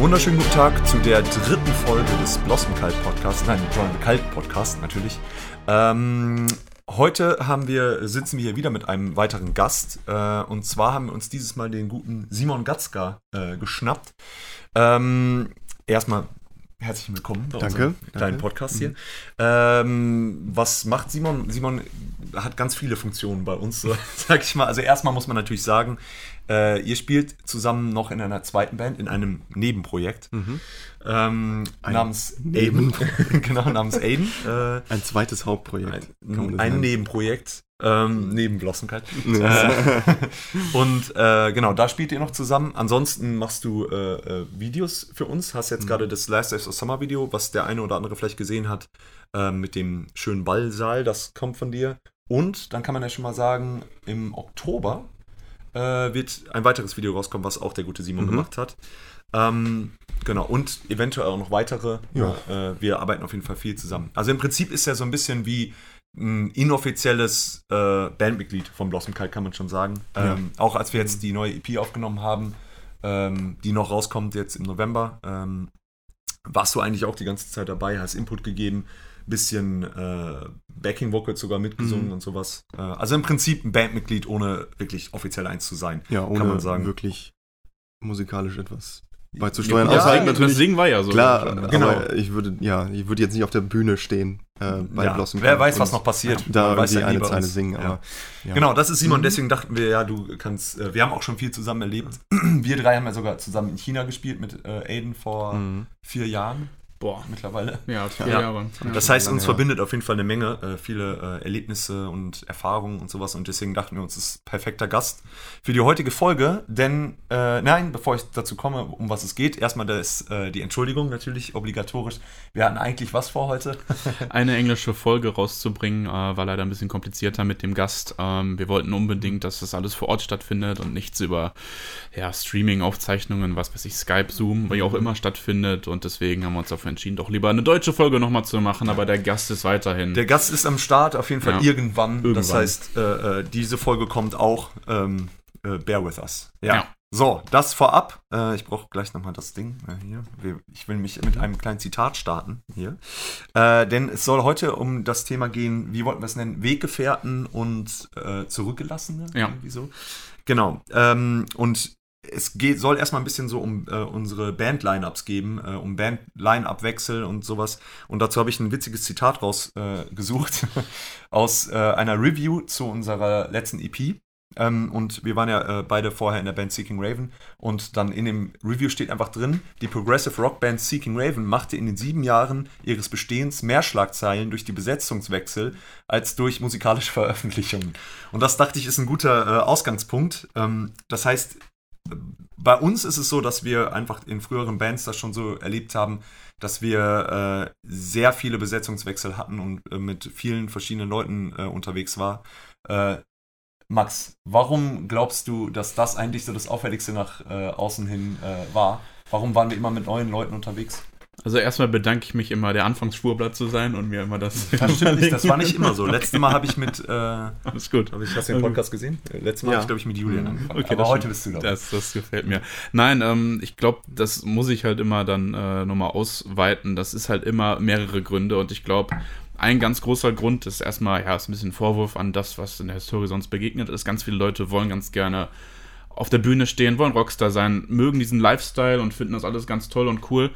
wunderschönen guten Tag zu der dritten Folge des Blossom Kalt Podcasts. Nein, Blossom Kalt Podcast natürlich. Ähm, heute haben wir, sitzen wir hier wieder mit einem weiteren Gast. Äh, und zwar haben wir uns dieses Mal den guten Simon Gatzka äh, geschnappt. Ähm, erstmal herzlich willkommen bei danke, kleinen Podcast hier. Mhm. Ähm, was macht Simon? Simon hat ganz viele Funktionen bei uns, so, sag ich mal. Also erstmal muss man natürlich sagen, äh, ihr spielt zusammen noch in einer zweiten Band, in einem Nebenprojekt. Mhm. Ähm, namens Aiden. genau, namens Aiden. Äh, ein zweites Hauptprojekt. Ein, ein Nebenprojekt. Ähm, neben Blossenkeit. äh, und äh, genau, da spielt ihr noch zusammen. Ansonsten machst du äh, äh Videos für uns. Hast jetzt mhm. gerade das Last Days of Summer Video, was der eine oder andere vielleicht gesehen hat, äh, mit dem schönen Ballsaal. Das kommt von dir. Und dann kann man ja schon mal sagen, im Oktober äh, wird ein weiteres Video rauskommen, was auch der gute Simon mhm. gemacht hat. Ähm, genau, und eventuell auch noch weitere. Ja. Äh, wir arbeiten auf jeden Fall viel zusammen. Also im Prinzip ist er so ein bisschen wie ein inoffizielles äh, Bandmitglied von Blossom Kite, kann man schon sagen. Ja. Ähm, auch als wir jetzt die neue EP aufgenommen haben, ähm, die noch rauskommt jetzt im November, ähm, warst du eigentlich auch die ganze Zeit dabei, hast Input gegeben, bisschen äh, Backing Vocals sogar mitgesungen mhm. und sowas. Äh, also im Prinzip ein Bandmitglied, ohne wirklich offiziell eins zu sein. Ja, ohne kann man sagen. wirklich musikalisch etwas beizusteuern. Ja, Außer natürlich, das Singen war ja so. Klar, genau. ich würde, ja, ich würde jetzt nicht auf der Bühne stehen äh, bei ja, Blossom. Wer weiß, was noch passiert. Da weiß ja eine Zeile singen. Aber, ja. Genau, das ist Simon. Mhm. Deswegen dachten wir, ja, du kannst. Äh, wir haben auch schon viel zusammen erlebt. wir drei haben ja sogar zusammen in China gespielt mit äh, Aiden vor mhm. vier Jahren. Boah, mittlerweile. Ja, vier ja. Jahre. Das heißt, uns verbindet auf jeden Fall eine Menge, äh, viele äh, Erlebnisse und Erfahrungen und sowas. Und deswegen dachten wir uns, das ist perfekter Gast für die heutige Folge. Denn, äh, nein, bevor ich dazu komme, um was es geht, erstmal das, äh, die Entschuldigung natürlich obligatorisch. Wir hatten eigentlich was vor heute? Eine englische Folge rauszubringen, äh, war leider ein bisschen komplizierter mit dem Gast. Ähm, wir wollten unbedingt, dass das alles vor Ort stattfindet und nichts über ja, Streaming-Aufzeichnungen, was weiß ich, Skype, Zoom, wie auch immer stattfindet. Und deswegen haben wir uns dafür entschieden, doch lieber eine deutsche Folge nochmal zu machen, aber der Gast ist weiterhin. Der Gast ist am Start, auf jeden Fall ja. irgendwann. irgendwann. Das heißt, äh, äh, diese Folge kommt auch. Ähm, äh, bear with us. Ja. ja. So, das vorab. Äh, ich brauche gleich nochmal das Ding äh, hier. Ich will mich mit einem kleinen Zitat starten hier. Äh, denn es soll heute um das Thema gehen, wie wollten wir es nennen? Weggefährten und äh, Zurückgelassene. Ja. Irgendwie so. Genau. Ähm, und es geht, soll erstmal ein bisschen so um äh, unsere Band-Line-Ups geben, äh, um Band-Line-Up-Wechsel und sowas. Und dazu habe ich ein witziges Zitat rausgesucht äh, aus äh, einer Review zu unserer letzten EP. Ähm, und wir waren ja äh, beide vorher in der Band Seeking Raven. Und dann in dem Review steht einfach drin, die Progressive Rock Band Seeking Raven machte in den sieben Jahren ihres Bestehens mehr Schlagzeilen durch die Besetzungswechsel als durch musikalische Veröffentlichungen. Und das dachte ich ist ein guter äh, Ausgangspunkt. Ähm, das heißt, bei uns ist es so, dass wir einfach in früheren Bands das schon so erlebt haben, dass wir äh, sehr viele Besetzungswechsel hatten und äh, mit vielen verschiedenen Leuten äh, unterwegs war. Äh, Max, warum glaubst du, dass das eigentlich so das Auffälligste nach äh, außen hin äh, war? Warum waren wir immer mit neuen Leuten unterwegs? Also erstmal bedanke ich mich immer, der Anfangsspurblatt zu sein und mir immer das. Das stimmt nicht, das war nicht immer so. Letztes Mal habe ich mit. Äh, Alles gut. Hab ich, hast du den Podcast gesehen? Letztes Mal ja. habe ich, glaube ich, mit Julian angefangen. Okay, Aber heute bist du da. Das, das gefällt mir. Nein, ähm, ich glaube, das muss ich halt immer dann äh, nochmal ausweiten. Das ist halt immer mehrere Gründe und ich glaube, ein ganz großer Grund ist erstmal, ja, ist ein bisschen Vorwurf an das, was in der Historie sonst begegnet ist. Ganz viele Leute wollen ganz gerne auf der Bühne stehen, wollen Rockstar sein, mögen diesen Lifestyle und finden das alles ganz toll und cool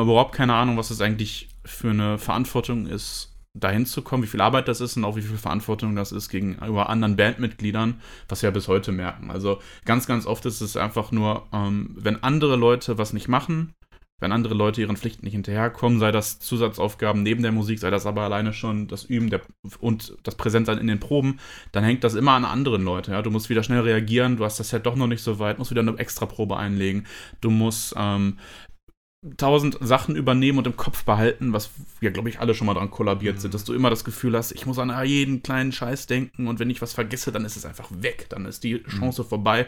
haben überhaupt keine Ahnung, was das eigentlich für eine Verantwortung ist, dahin zu kommen, wie viel Arbeit das ist und auch wie viel Verantwortung das ist gegenüber anderen Bandmitgliedern, was wir ja bis heute merken. Also ganz, ganz oft ist es einfach nur, ähm, wenn andere Leute was nicht machen, wenn andere Leute ihren Pflichten nicht hinterherkommen, sei das Zusatzaufgaben neben der Musik, sei das aber alleine schon das Üben der, und das Präsentsein in den Proben, dann hängt das immer an anderen Leuten. Ja? Du musst wieder schnell reagieren, du hast das Set doch noch nicht so weit, musst wieder eine Extraprobe einlegen, du musst ähm, tausend Sachen übernehmen und im Kopf behalten, was wir, glaube ich, alle schon mal dran kollabiert mhm. sind, dass du immer das Gefühl hast, ich muss an jeden kleinen Scheiß denken und wenn ich was vergesse, dann ist es einfach weg, dann ist die mhm. Chance mhm. vorbei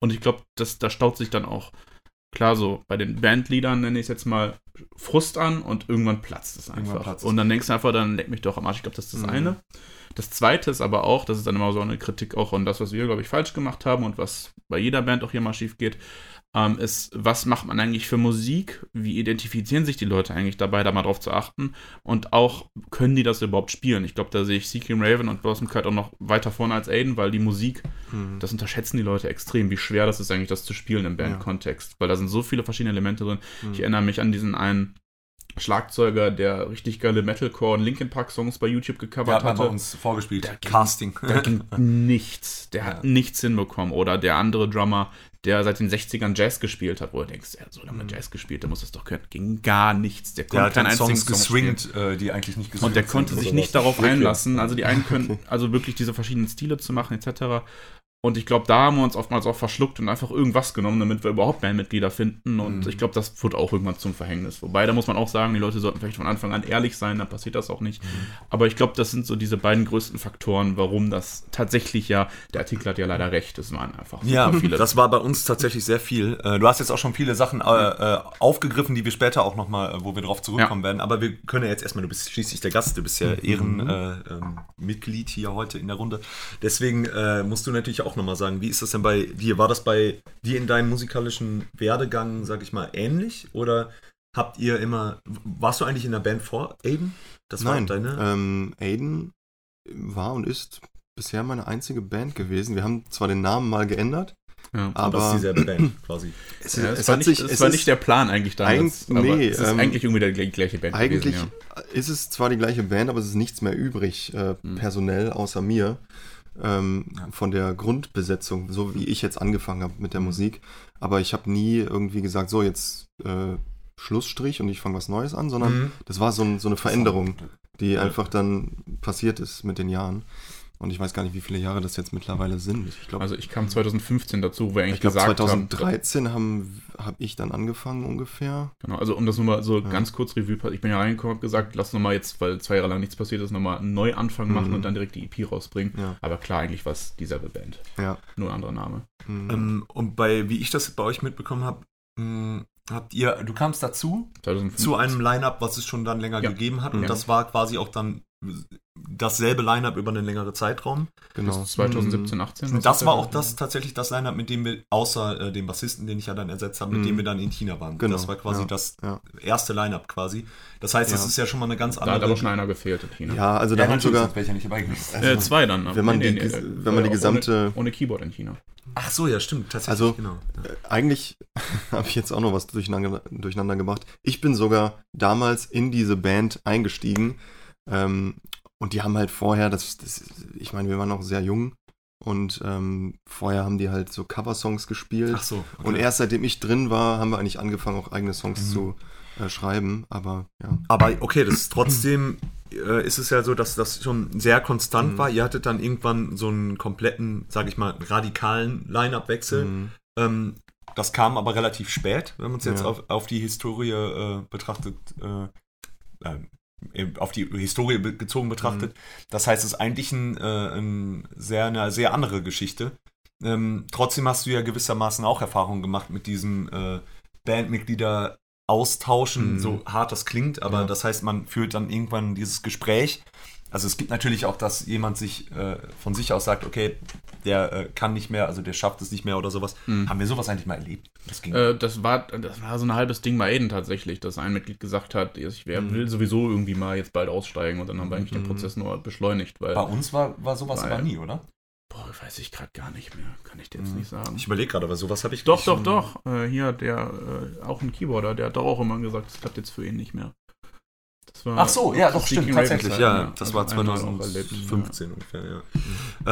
und ich glaube, da staut sich dann auch, klar so, bei den Bandleadern nenne ich es jetzt mal Frust an und irgendwann platzt es einfach. Platzt und dann denkst du einfach, dann leck mich doch am Arsch, ich glaube, das ist das mhm. eine. Das zweite ist aber auch, das ist dann immer so eine Kritik auch an das, was wir, glaube ich, falsch gemacht haben und was bei jeder Band auch hier mal schief geht, ähm, ist, was macht man eigentlich für Musik? Wie identifizieren sich die Leute eigentlich dabei, da mal drauf zu achten? Und auch, können die das überhaupt spielen? Ich glaube, da sehe ich Seeking Raven und Blossom Kite auch noch weiter vorne als Aiden, weil die Musik, Mhm. das unterschätzen die Leute extrem, wie schwer das ist eigentlich, das zu spielen im Bandkontext. Weil da sind so viele verschiedene Elemente drin. Mhm. Ich erinnere mich an diesen einen Schlagzeuger, der richtig geile Metalcore und Linkin Park Songs bei YouTube Der gecovert hat mal hatte. bei uns vorgespielt. Der ging- Casting. Da ging nichts. Der hat Ja. nichts hinbekommen. Oder der andere Drummer, der seit den 60ern Jazz gespielt hat, wo du denkst, er hat so lange Jazz gespielt, der muss das doch können. Ging gar nichts. Der konnte keinen einzigen Songs geswingt, äh, die eigentlich nicht geswingt Und der konnte sich nicht darauf einlassen. Also die einen können, also wirklich diese verschiedenen Stile zu machen, etc. Und ich glaube, da haben wir uns oftmals auch verschluckt und einfach irgendwas genommen, damit wir überhaupt Bandmitglieder finden. Und Mhm. ich glaube, das wird auch irgendwann zum Verhängnis. Wobei, da muss man auch sagen, die Leute sollten vielleicht von Anfang an ehrlich sein, dann passiert das auch nicht. Mhm. Aber ich glaube, das sind so diese beiden größten Faktoren, warum das tatsächlich ja, der Artikel hat ja leider recht, es waren einfach Ja, viele. das war bei uns tatsächlich sehr viel. Äh, Du hast jetzt auch schon viele Sachen äh, äh, aufgegriffen, die wir später auch nochmal, wo wir drauf zurückkommen werden. Aber wir können ja jetzt erstmal, du bist schließlich der Gast, du bist ja Ehrenmitglied äh, ähm, hier heute in der Runde. Deswegen äh, musst du natürlich auch nochmal sagen, wie ist das denn bei dir? War das bei dir in deinem musikalischen Werdegang, sag ich mal, ähnlich? Oder habt ihr immer, warst du eigentlich in der Band vor Aiden? Das war Nein, deine? ähm, Aiden war und ist bisher meine einzige Band gewesen. Wir haben zwar den Namen mal geändert, ja. aber das ist dieselbe Band quasi. es, Ja, es es, war, hat nicht, sich, es es war ist, nicht der Plan eigentlich damals. Eig- aber nee, es ist ähm, eigentlich irgendwie gl- gleiche Band eigentlich gewesen. ist es zwar die gleiche Band, aber es ist nichts mehr übrig, äh, Hm. personell außer mir, ähm, Ja. von der Grundbesetzung, so wie ich jetzt angefangen habe mit der Musik. Aber ich habe nie irgendwie gesagt, so jetzt äh, Schlussstrich und ich fange was Neues an, sondern Mhm. das war so, ein, so eine Veränderung, die einfach dann passiert ist mit den Jahren. Und ich weiß gar nicht, wie viele Jahre das jetzt mittlerweile sind. Ich glaube, Also ich kam 2015 dazu, wo wir eigentlich ich glaube gesagt haben, 2013 haben habe ich dann angefangen ungefähr. Genau, also um das nochmal so Ja. ganz kurz Revue, ich bin ja reingekommen und gesagt, lass nochmal jetzt, weil zwei Jahre lang nichts passiert ist, nochmal einen Neuanfang machen Mhm. und dann direkt die EP rausbringen. Ja, Aber klar, eigentlich war es dieselbe Band, ja. nur ein anderer Name. Mhm. Ähm, und bei, wie ich das bei euch mitbekommen habe, habt ihr, du kamst dazu 2015. zu einem Line-Up, was es schon dann länger Ja. gegeben hat. Und Ja. das war quasi auch dann dasselbe Line-Up über einen längeren Zeitraum. genau. bis 2017, 18. Und das war auch das tatsächlich das Line-Up, mit dem wir, außer äh, dem Bassisten, den ich ja dann ersetzt habe, mit Mhm. dem wir dann in China waren. Genau, Das war quasi ja, das ja. erste Line-Up quasi. Das heißt, das Ja. ist ja schon mal eine ganz Da hat andere. aber schon einer gefehlt in China. Ja, also da haben sogar, ja nicht dabei gewesen. also, äh, zwei dann. wenn man Nee, die, nee, äh, wenn man die äh, gesamte, Ohne, ohne Keyboard in China. Ach so, ja, stimmt, tatsächlich, Also, genau. Äh, Eigentlich habe ich jetzt auch noch was durcheinander, durcheinander gemacht. Ich bin sogar damals in diese Band eingestiegen. Ähm, und die haben halt vorher, das, das, ich meine, wir waren noch sehr jung. Und ähm, vorher haben die halt so Coversongs gespielt. Ach so. okay. Und erst seitdem ich drin war, haben wir eigentlich angefangen, auch eigene Songs Mhm. zu äh, schreiben. Aber ja. Aber okay, das ist trotzdem äh, ist es ja so, dass das schon sehr konstant Mhm. war. Ihr hattet dann irgendwann so einen kompletten, sag ich mal, radikalen Line-Up-Wechsel. Mhm. Ähm, das kam aber relativ spät, wenn man es jetzt Ja. auf, auf die Historie äh, betrachtet, äh, äh, auf die Historie gezogen betrachtet. Das heißt, es ist eigentlich ein, äh, ein sehr, eine sehr andere Geschichte. Ähm, trotzdem hast du ja gewissermaßen auch Erfahrungen gemacht mit diesem äh, Bandmitglieder austauschen, Mhm. so hart das klingt, aber Ja. das heißt, man führt dann irgendwann dieses Gespräch. Also es gibt natürlich auch, dass jemand sich äh, von sich aus sagt, okay, der äh, kann nicht mehr, also der schafft es nicht mehr oder sowas. Mhm. Haben wir sowas eigentlich mal erlebt? Das ging. Äh, das, war, das war so ein halbes Ding bei Aiden tatsächlich, dass ein Mitglied gesagt hat, ich wer Mhm. will sowieso irgendwie mal jetzt bald aussteigen und dann haben wir eigentlich den Mhm. Prozess nur beschleunigt, weil, Bei uns war, war sowas Weil- aber nie, oder? boah, weiß ich gerade gar nicht mehr, kann ich dir jetzt Mhm. nicht sagen. Ich überlege gerade, aber sowas habe ich Doch, doch, schon- doch. Äh, hier, der, äh, auch ein Keyboarder, der hat doch auch immer gesagt, es klappt jetzt für ihn nicht mehr. Ach so, ja, doch, stimmt, tatsächlich, halt, ja. Das Also war einmal auch erlebt, 2015 ungefähr, ja.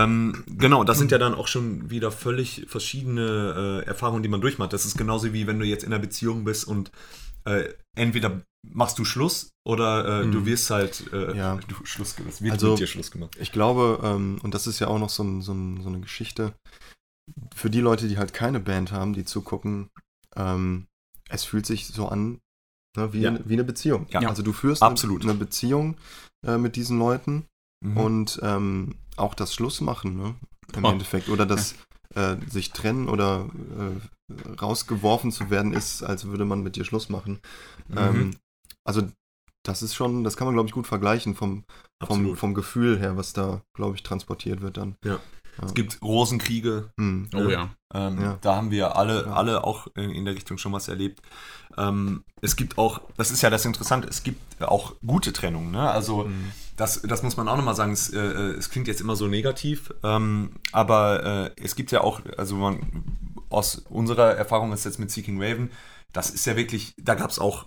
Ähm, genau, das sind ja dann auch schon wieder völlig verschiedene äh, Erfahrungen, die man durchmacht. Das ist genauso wie wenn du jetzt in einer Beziehung bist und äh, entweder machst du Schluss oder äh, du Mhm. wirst halt äh, Ja. du, Schluss gemacht. Es wird Also- mit dir Schluss gemacht. Ich glaube, ähm, und das ist ja auch noch so, ein, so, ein, so eine Geschichte, für die Leute, die halt keine Band haben, die zugucken, ähm, es fühlt sich so an ne, wie, Ja. eine, wie eine Beziehung. Ja. Also du führst Absolut. Eine, eine Beziehung äh, mit diesen Leuten Mhm. und ähm, auch das Schlussmachen, ne? Im Boah. Endeffekt. Oder das äh, sich trennen oder äh, rausgeworfen zu werden, ist, als würde man mit dir Schluss machen. Mhm. Ähm, also das ist schon, das kann man, glaube ich, gut vergleichen vom, vom, Absolut. vom Gefühl her, was da, glaube ich, transportiert wird dann. Es gibt Rosenkriege. Hm. Oh ja. Ähm, Ja. Da haben wir alle, alle auch in, in der Richtung schon was erlebt. Ähm, es gibt auch, das ist ja das Interessante, es gibt auch gute Trennungen. Ne? Also Mhm. das, das muss man auch nochmal sagen. Es, äh, es klingt jetzt immer so negativ, ähm, aber äh, es gibt ja auch, also man, aus unserer Erfahrung ist jetzt mit Seeking Raven, das ist ja wirklich, da gab es auch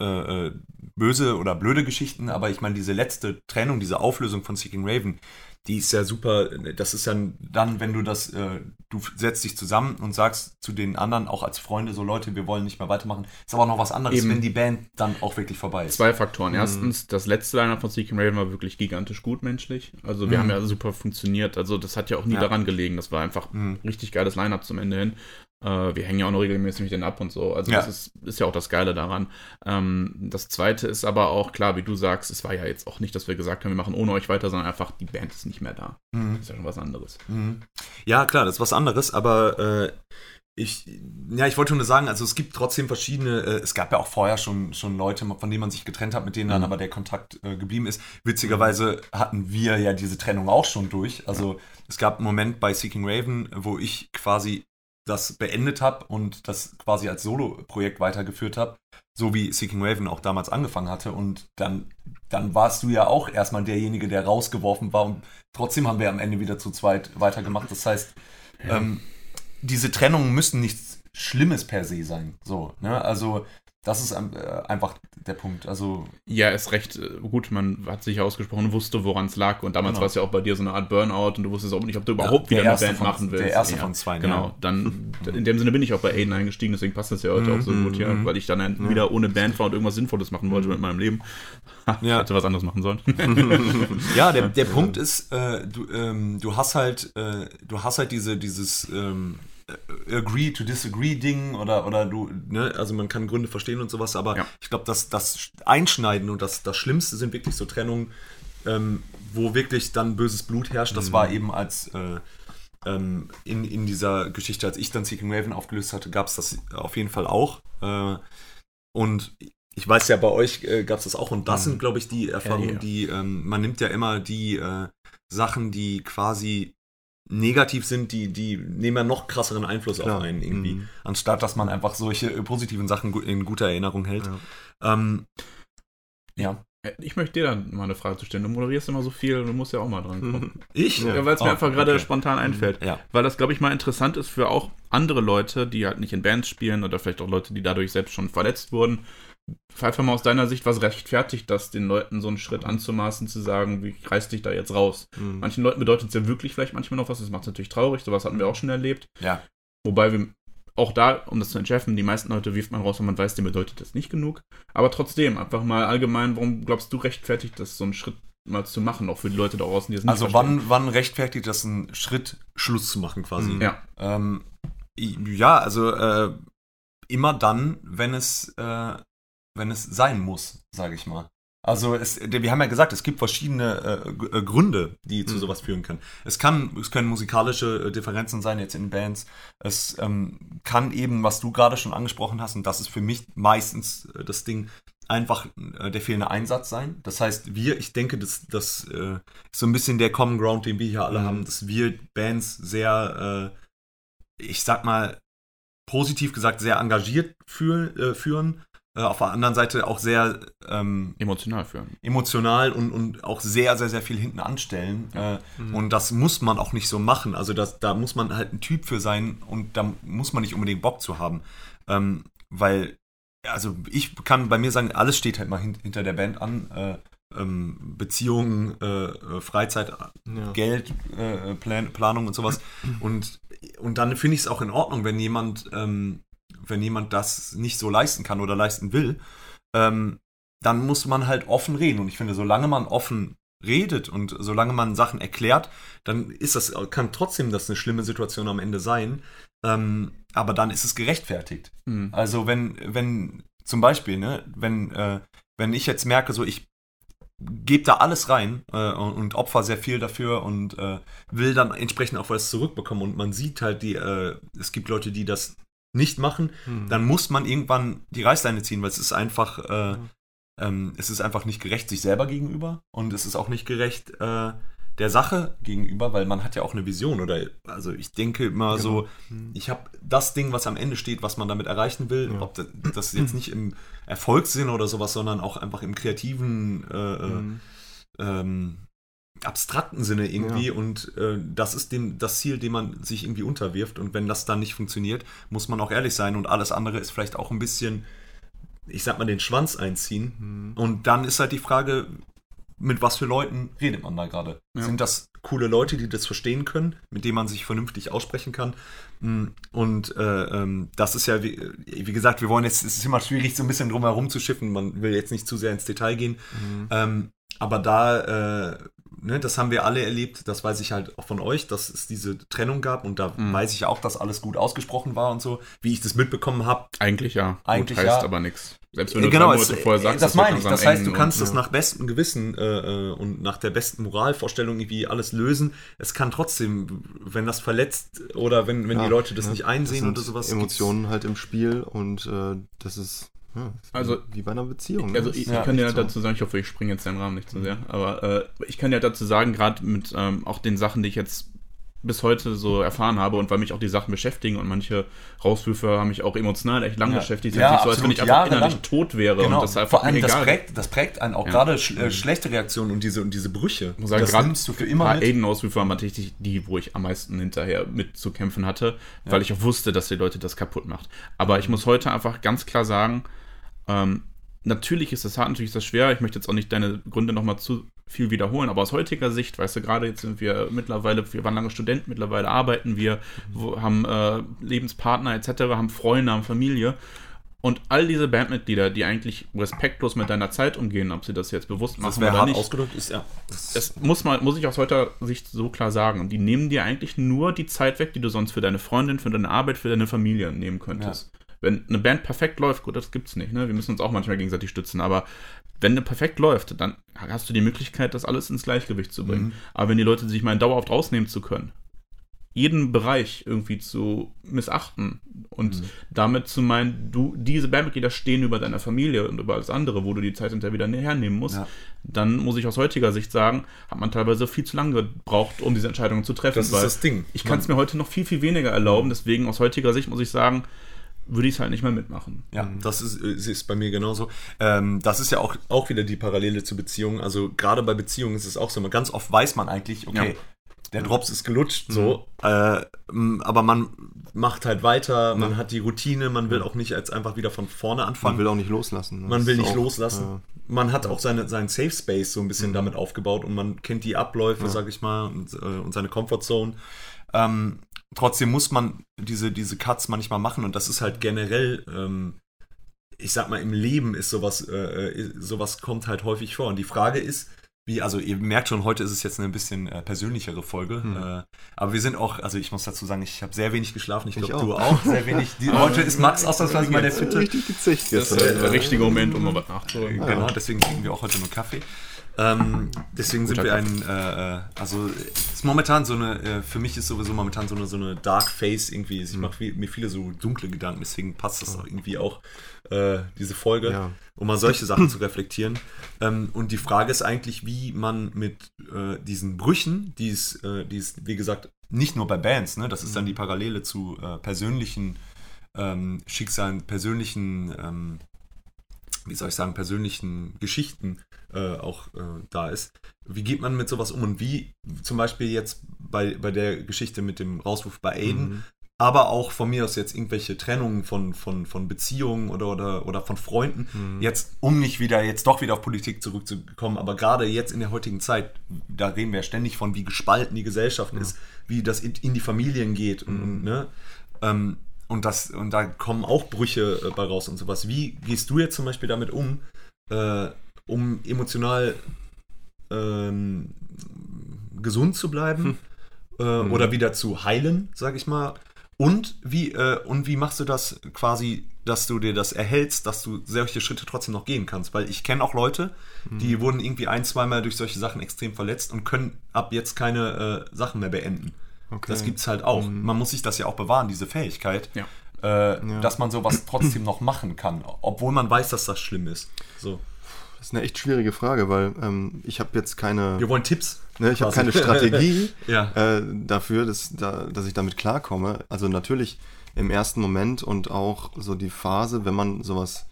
äh, äh, böse oder blöde Geschichten, aber ich meine, diese letzte Trennung, diese Auflösung von Seeking Raven, die ist ja super. Das ist ja dann, wenn du das, äh, du setzt dich zusammen und sagst zu den anderen, auch als Freunde, so Leute, wir wollen nicht mehr weitermachen. Ist aber noch was anderes, Eben. wenn die Band dann auch wirklich vorbei ist. Zwei Faktoren. Mhm. Erstens, das letzte Line-Up von Seeking Raven war wirklich gigantisch gut menschlich. Also wir Mhm. haben ja super funktioniert. Also das hat ja auch nie Ja. daran gelegen. Das war einfach Mhm. ein richtig geiles Line-Up zum Ende hin. Äh, wir hängen ja auch noch regelmäßig mit denen ab und so. Also Ja. das ist, ist ja auch das Geile daran. Ähm, das zweite ist aber auch, klar, wie du sagst, es war ja jetzt auch nicht, dass wir gesagt haben, wir machen ohne euch weiter, sondern einfach, die Band ist nicht mehr da. Mhm. Das ist ja schon was anderes. Mhm. Ja, klar, das ist was anderes, aber äh, ich, ja, ich wollte nur sagen, also es gibt trotzdem verschiedene, äh, es gab ja auch vorher schon, schon Leute, von denen man sich getrennt hat, mit denen dann Mhm. aber der Kontakt äh, geblieben ist. Witzigerweise hatten wir ja diese Trennung auch schon durch. Also es gab einen Moment bei Seeking Raven, wo ich quasi das beendet habe und das quasi als Solo-Projekt weitergeführt habe, so wie Seeking Raven auch damals angefangen hatte. Und dann, dann warst du ja auch erstmal derjenige, der rausgeworfen war und trotzdem haben wir am Ende wieder zu zweit weitergemacht. Das heißt, ähm, diese Trennungen müssen nichts Schlimmes per se sein. So, ne? Also, das ist ähm, äh, einfach der Punkt. Also, Ja, ist recht äh, gut. Man hat sich ausgesprochen, wusste, woran es lag. Und damals Genau. war es ja auch bei dir so eine Art Burnout und du wusstest auch nicht, ob du überhaupt der wieder eine Band von- machen willst. der erste ja. von zwei, Genau, ja. dann in dem Sinne bin ich auch bei Aiden eingestiegen, deswegen passt das ja heute auch so Mhm, gut hier, mhm. weil ich dann ein- wieder ohne Band war und irgendwas Sinnvolles machen wollte mit meinem Leben. Ha, Ja. Hätte was anderes machen sollen. ja, der, der Punkt ist, äh, du, ähm, du hast halt, äh, du hast halt diese, dieses ähm, äh, Agree to Disagree Ding oder, oder du, ne, also man kann Gründe verstehen und sowas, aber Ja. ich glaube, das, das Einschneiden und das, das Schlimmste sind wirklich so Trennungen, ähm, wo wirklich dann böses Blut herrscht. Das war eben als äh, ähm, in, in dieser Geschichte, als ich dann Seeking Raven aufgelöst hatte, gab es das auf jeden Fall auch. Äh, und ich weiß ja, bei euch äh, gab es das auch. Und das Mhm. sind, glaube ich, die Erfahrungen, ja. die ähm, man nimmt ja immer die äh, Sachen, die quasi negativ sind, die, die nehmen ja noch krasseren Einfluss Klar. auf einen irgendwie. Mhm. Anstatt dass man einfach solche äh, positiven Sachen in guter Erinnerung hält. Ja. Ähm, ja. Äh, Ich möchte dir dann mal eine Frage zu stellen. Du moderierst immer so viel, du musst ja auch mal dran kommen. Ich? Ja. Ja, weil es mir Oh, einfach gerade okay. spontan einfällt. Ja. Weil das, glaube ich, mal interessant ist für auch andere Leute, die halt nicht in Bands spielen oder vielleicht auch Leute, die dadurch selbst schon verletzt wurden. Einfach mal aus deiner Sicht, was rechtfertigt das, den Leuten so einen Schritt anzumaßen, zu sagen, wie reiß dich da jetzt raus? Mhm. Manchen Leuten bedeutet es ja wirklich vielleicht manchmal noch was, das macht es natürlich traurig, sowas hatten wir auch schon erlebt. Ja. Wobei wir auch da, um das zu entschärfen, die meisten Leute wirft man raus, wenn man weiß, dem bedeutet das nicht genug. Aber trotzdem, einfach mal allgemein, warum glaubst du rechtfertigt das, so einen Schritt mal zu machen, auch für die Leute da draußen, die es nicht Also verstehen? wann, wann rechtfertigt das einen Schritt, Schluss zu machen quasi? Mhm. Ja, Ähm, ja, also äh, immer dann, wenn es, äh, wenn es sein muss, sage ich mal. Also es, wir haben ja gesagt, es gibt verschiedene äh, äh, Gründe, die zu Mhm. sowas führen können. Es kann, es können musikalische äh, Differenzen sein jetzt in Bands. Es ähm, kann eben, was du gerade schon angesprochen hast, und das ist für mich meistens äh, das Ding, einfach äh, der fehlende Einsatz sein. Das heißt, wir, ich denke, das, das äh, ist so ein bisschen der Common Ground, den wir hier alle Mhm. haben, dass wir Bands sehr, ich sag mal, positiv gesagt, sehr engagiert fühl, führen. Äh, auf der anderen Seite auch sehr ähm, emotional führen. emotional und, und auch sehr, sehr, sehr viel hinten anstellen. Äh, Mhm. Und das muss man auch nicht so machen. Also das, da muss man halt ein Typ für sein und da muss man nicht unbedingt Bock zu haben. Ähm, weil, also ich kann bei mir sagen, alles steht halt mal hin, hinter der Band an. Äh, ähm, Beziehungen, äh, äh, Freizeit, Ja. Geld, äh, Plan Planung und sowas. Und, und dann finde ich es auch in Ordnung, wenn jemand, ähm, wenn jemand das nicht so leisten kann oder leisten will, ähm, dann muss man halt offen reden. Und ich finde, solange man offen redet und solange man Sachen erklärt, dann ist das, kann trotzdem das eine schlimme Situation am Ende sein. Ähm, aber dann ist es gerechtfertigt. Hm. Also wenn, wenn, zum Beispiel, ne, wenn, äh, wenn ich jetzt merke, so ich gebe da alles rein äh, und, und opfer sehr viel dafür und äh, will dann entsprechend auch was zurückbekommen und man sieht halt die, äh, es gibt Leute, die das nicht machen, Mhm. dann muss man irgendwann die Reißleine ziehen, weil es ist einfach, äh, ähm, es ist einfach nicht gerecht sich selber gegenüber und es ist auch nicht gerecht äh, der Sache gegenüber, weil man hat ja auch eine Vision oder also ich denke immer Genau. so, Mhm. ich habe das Ding, was am Ende steht, was man damit erreichen will, ob das, das jetzt nicht im Erfolgssinn oder sowas, sondern auch einfach im kreativen äh, Mhm. ähm, abstrakten Sinne irgendwie und äh, das ist dem, das Ziel, dem man sich irgendwie unterwirft und wenn das dann nicht funktioniert, muss man auch ehrlich sein und alles andere ist vielleicht auch ein bisschen, ich sag mal, den Schwanz einziehen Mhm. und dann ist halt die Frage, mit was für Leuten redet man da gerade? Ja. Sind das coole Leute, die das verstehen können, mit denen man sich vernünftig aussprechen kann? Mm, Und äh, ähm, das ist ja, wie, wie gesagt, wir wollen jetzt, es ist immer schwierig, so ein bisschen drum herum zu schiffen. Man will jetzt nicht zu sehr ins Detail gehen. Mhm. Ähm, aber da, äh, ne, das haben wir alle erlebt, das weiß ich halt auch von euch, dass es diese Trennung gab und da Mhm. weiß ich auch, dass alles gut ausgesprochen war und so, wie ich das mitbekommen habe. Eigentlich ja. Eigentlich Gut heißt ja. aber nichts. Selbst wenn du genau, es, vorher sagst, das wird meine ich. Das heißt, du und- kannst das ja. nach bestem Gewissen äh, äh, und nach der besten Moralvorstellung irgendwie alles lösen. Es kann trotzdem, wenn das verletzt oder wenn, wenn Ja, die Leute das nicht einsehen sind oder sowas. Emotionen halt im Spiel und äh, das ist ja, Also- wie bei einer Beziehung. ne? Also ich, ist ich kann so. dazu sagen, ich hoffe, ich springe jetzt den Rahmen nicht zu sehr, aber äh, ich kann dir dazu sagen, gerade mit ähm, auch den Sachen, die ich jetzt bis heute so erfahren habe und weil mich auch die Sachen beschäftigen und manche Rauswürfe haben mich auch emotional echt lang Ja. beschäftigt. Es ist Ja, nicht so, als wenn ich einfach innerlich tot wäre Genau, und das einfach vor allem das prägt, das prägt einen auch Ja. gerade sch äh, schlechte Reaktionen und diese, und diese Brüche. Ich muss sagen, das gerade nimmst du für ein immer paar mit. Aiden-Auswürfe waren tatsächlich die, wo ich am meisten hinterher mit zu kämpfen hatte, weil ich auch wusste, dass die Leute das kaputt macht. Aber ich muss heute einfach ganz klar sagen, ähm, natürlich ist das hart, natürlich ist das schwer. Ich möchte jetzt auch nicht deine Gründe nochmal zu viel wiederholen, aber aus heutiger Sicht, weißt du, gerade jetzt sind wir mittlerweile, wir waren lange Studenten, mittlerweile arbeiten wir, wo, haben äh, Lebenspartner etc., haben Freunde, haben Familie. Und all diese Bandmitglieder, die eigentlich respektlos mit deiner Zeit umgehen, ob sie das jetzt bewusst machen Das oder hart nicht, ausgedrückt, ist ja. Das es muss man, muss ich aus heutiger Sicht so klar sagen. Die nehmen dir eigentlich nur die Zeit weg, die du sonst für deine Freundin, für deine Arbeit, für deine Familie nehmen könntest. Wenn eine Band perfekt läuft, gut, das gibt's nicht, ne? Wir müssen uns auch manchmal gegenseitig stützen, aber wenn eine perfekt läuft, dann hast du die Möglichkeit, das alles ins Gleichgewicht zu bringen. Mhm. Aber wenn die Leute sich mal dauerhaft rausnehmen zu können, jeden Bereich irgendwie zu missachten und Mhm. damit zu meinen, du, diese Bandmitglieder stehen über deiner Familie und über alles andere, wo du die Zeit hinterher wieder hernehmen musst, Ja. dann muss ich aus heutiger Sicht sagen, hat man teilweise viel zu lange gebraucht, um diese Entscheidungen zu treffen. Das ist das Ding. Ich kann es mir heute noch viel, viel weniger erlauben, deswegen aus heutiger Sicht muss ich sagen, würde ich es halt nicht mehr mitmachen. Ja, das ist, ist ist bei mir genauso. Ähm, das ist ja auch, auch wieder die Parallele zu Beziehungen. Also gerade bei Beziehungen ist es auch so, man ganz oft weiß man eigentlich, okay, Ja. der Drops ist gelutscht, so, äh, aber man macht halt weiter, man hat die Routine, man will auch nicht jetzt einfach wieder von vorne Man anfangen. will auch nicht loslassen. ne? Man will nicht auch, loslassen. Man hat auch seine, seinen Safe Space so ein bisschen damit aufgebaut und man kennt die Abläufe, sag ich mal, und, äh, und seine Comfort Zone. Ähm, trotzdem muss man diese, diese Cuts manchmal machen und das ist halt generell, ähm, ich sag mal, im Leben ist sowas, äh, äh, sowas kommt halt häufig vor. Und die Frage ist, wie, also ihr merkt schon, heute ist es jetzt eine bisschen äh, persönlichere Folge. Äh, aber wir sind auch, also ich muss dazu sagen, ich habe sehr wenig geschlafen. Ich Ich glaube, du auch. sehr wenig. Die, heute ist Max ausnahmsweise mal der Fitte. richtig gezicht Das ist der richtige Moment, um mal was nachzuholen. Genau, deswegen trinken wir auch heute nur Kaffee. Ähm, deswegen sind Guter wir ein, äh, äh, also es ist momentan so eine, äh, für mich ist sowieso momentan so eine, so eine Dark Face irgendwie. Ich mache mir viele so dunkle Gedanken, deswegen passt das auch irgendwie auch, äh, diese Folge, Ja. um mal solche Sachen zu reflektieren. Ähm, und die Frage ist eigentlich, wie man mit äh, diesen Brüchen, die es, äh, die es, wie gesagt, nicht nur bei Bands, ne, das ist dann die Parallele zu persönlichen ähm, Schicksalen, persönlichen ähm, wie soll ich sagen, persönlichen Geschichten äh, auch äh, da ist. Wie geht man mit sowas um und wie zum Beispiel jetzt bei, bei der Geschichte mit dem Rauswurf bei Aiden, Mhm. aber auch von mir aus jetzt irgendwelche Trennungen von, von, von Beziehungen oder, oder, oder von Freunden, Mhm. jetzt um nicht wieder, jetzt doch wieder auf Politik zurückzukommen, aber gerade jetzt in der heutigen Zeit, da reden wir ja ständig von, wie gespalten die Gesellschaft ist, wie das in, in die Familien geht und, und ne, ähm, und, das, und da kommen auch Brüche äh, bei raus und sowas. Wie gehst du jetzt zum Beispiel damit um, äh, um emotional ähm, gesund zu bleiben äh, oder wieder zu heilen, sag ich mal? Und wie, äh, und wie machst du das quasi, dass du dir das erhältst, dass du solche Schritte trotzdem noch gehen kannst? Weil ich kenne auch Leute, die wurden irgendwie ein, zweimal durch solche Sachen extrem verletzt und können ab jetzt keine äh, Sachen mehr beenden. Okay. Das gibt's halt auch. Man muss sich das ja auch bewahren, diese Fähigkeit, Ja. äh, dass man sowas trotzdem noch machen kann, obwohl man weiß, dass das schlimm ist. So. Das ist eine echt schwierige Frage, weil ähm, ich habe jetzt keine, Wir wollen Tipps. ne, ich habe keine Strategie Ja. äh, dafür, dass, da, dass ich damit klarkomme. Also natürlich im ersten Moment und auch so die Phase, wenn man sowas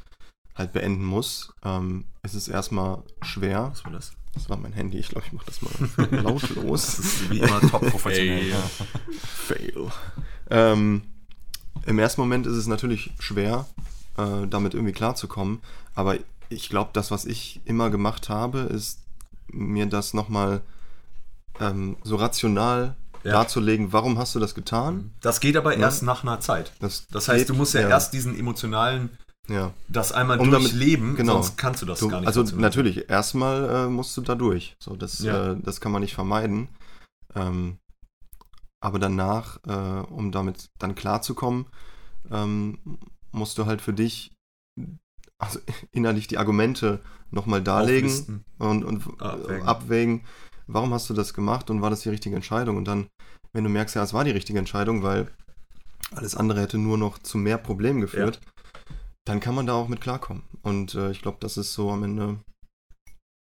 halt beenden muss, ähm, ist es erstmal schwer. Was war das? Das war mein Handy, ich glaube, ich mache das mal lautlos. Das ist wie immer top professionell. Ja. Fail. Ähm, Im ersten Moment ist es natürlich schwer, äh, damit irgendwie klarzukommen. Aber ich glaube, das, was ich immer gemacht habe, ist mir das nochmal ähm, so rational Ja. darzulegen, warum hast du das getan? Das geht aber Ja. erst nach einer Zeit. Das, Das heißt, geht- du musst ja, erst diesen emotionalen, Ja. das einmal Um damit- durchleben, genau. sonst kannst du das Du, gar nicht. also natürlich, erstmal äh, musst du da durch. So, das, Ja. äh, das kann man nicht vermeiden. Ähm, aber danach, äh, um damit dann klarzukommen, ähm, musst du halt für dich also innerlich die Argumente nochmal darlegen Auflisten. und, und Abwägen. abwägen. abwägen, warum hast du das gemacht und war das die richtige Entscheidung? Und dann, wenn du merkst, ja, es war die richtige Entscheidung, weil alles andere hätte nur noch zu mehr Problemen geführt, dann kann man da auch mit klarkommen. Und äh, ich glaube, das ist so am Ende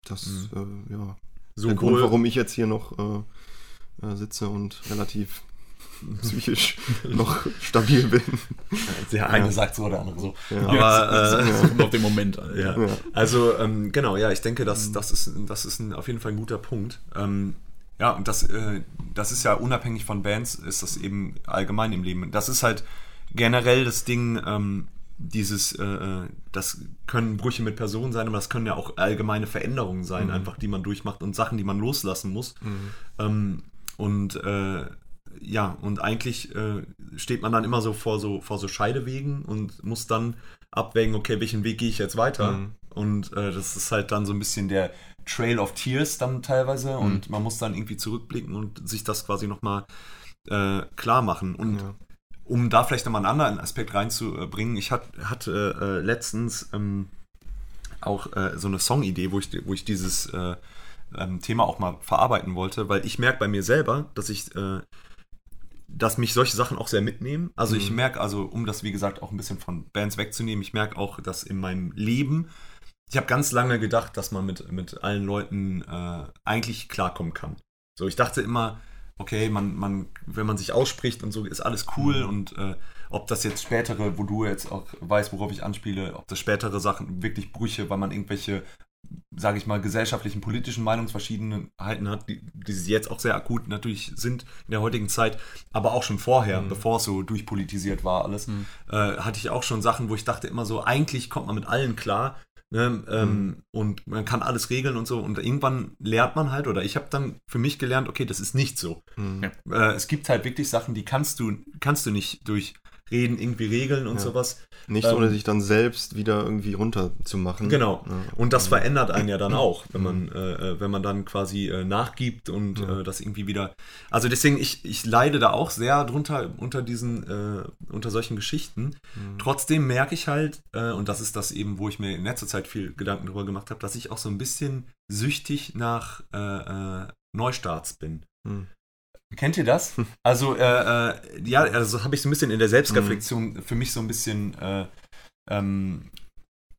das, äh, ja, der Grund, warum ich jetzt hier noch äh, äh, sitze und relativ psychisch noch stabil bin. der eine Ja. sagt so, der andere so. Ja. Aber, äh, kommt auf den Moment an. Ja. Ja. Also, ähm, genau, ja, ich denke, Mhm. das, das ist, das ist ein, auf jeden Fall ein guter Punkt. Ähm, ja, und das, äh, das ist ja unabhängig von Bands, ist das eben allgemein im Leben. Das ist halt generell das Ding, ähm, dieses, äh, äh, das können Brüche mit Personen sein, aber das können ja auch allgemeine Veränderungen sein, Mhm. einfach die man durchmacht und Sachen, die man loslassen muss. Ähm, und äh, ja, und eigentlich äh, steht man dann immer so vor so vor so Scheidewegen und muss dann abwägen, okay, welchen Weg gehe ich jetzt weiter? Mhm. Und äh, das ist halt dann so ein bisschen der Trail of Tears dann teilweise Mhm. und man muss dann irgendwie zurückblicken und sich das quasi nochmal äh, klar machen. Und Ja. Um da vielleicht nochmal einen anderen Aspekt reinzubringen, ich hat, hatte äh, letztens ähm, auch äh, so eine Songidee, wo ich, wo ich dieses äh, ähm, Thema auch mal verarbeiten wollte, weil ich merke bei mir selber, dass ich, dass mich solche Sachen auch sehr mitnehmen. Also ich Mhm. merke, also um das wie gesagt auch ein bisschen von Bands wegzunehmen, ich merke auch, dass in meinem Leben, ich habe ganz lange gedacht, dass man mit, mit allen Leuten äh, eigentlich klarkommen kann. So, ich dachte immer, okay, man, man, wenn man sich ausspricht und so, ist alles cool Mhm. und äh, ob das jetzt spätere, wo du jetzt auch weißt, worauf ich anspiele, ob das spätere Sachen wirklich Brüche, weil man irgendwelche, sage ich mal, gesellschaftlichen, politischen Meinungsverschiedenheiten hat, die, die jetzt auch sehr akut natürlich sind in der heutigen Zeit, aber auch schon vorher, Mhm. bevor es so durchpolitisiert war alles, Mhm. äh, hatte ich auch schon Sachen, wo ich dachte immer so, eigentlich kommt man mit allen klar, Ne, ähm, Mhm. Und man kann alles regeln und so. Und irgendwann lernt man halt, oder ich habe dann für mich gelernt, okay, das ist nicht so. Mhm. Äh, es gibt halt wirklich Sachen, die kannst du, kannst du nicht durch Reden irgendwie regeln und Ja. sowas. Nicht Ähm, ohne sich dann selbst wieder irgendwie runterzumachen. Genau. Ja. Und das verändert einen ja dann auch, wenn man, äh, äh, wenn man dann quasi äh, nachgibt und Ja. äh, das irgendwie wieder. Also deswegen, ich, ich leide da auch sehr drunter unter diesen, äh, unter solchen Geschichten. Mhm. Trotzdem merke ich halt, äh, und das ist das eben, wo ich mir in letzter Zeit viel Gedanken drüber gemacht habe, dass ich auch so ein bisschen süchtig nach Neustarts bin. Mhm. Kennt ihr das? Also, äh, äh, ja, also habe ich so ein bisschen in der Selbstreflexion für mich so ein bisschen äh, ähm,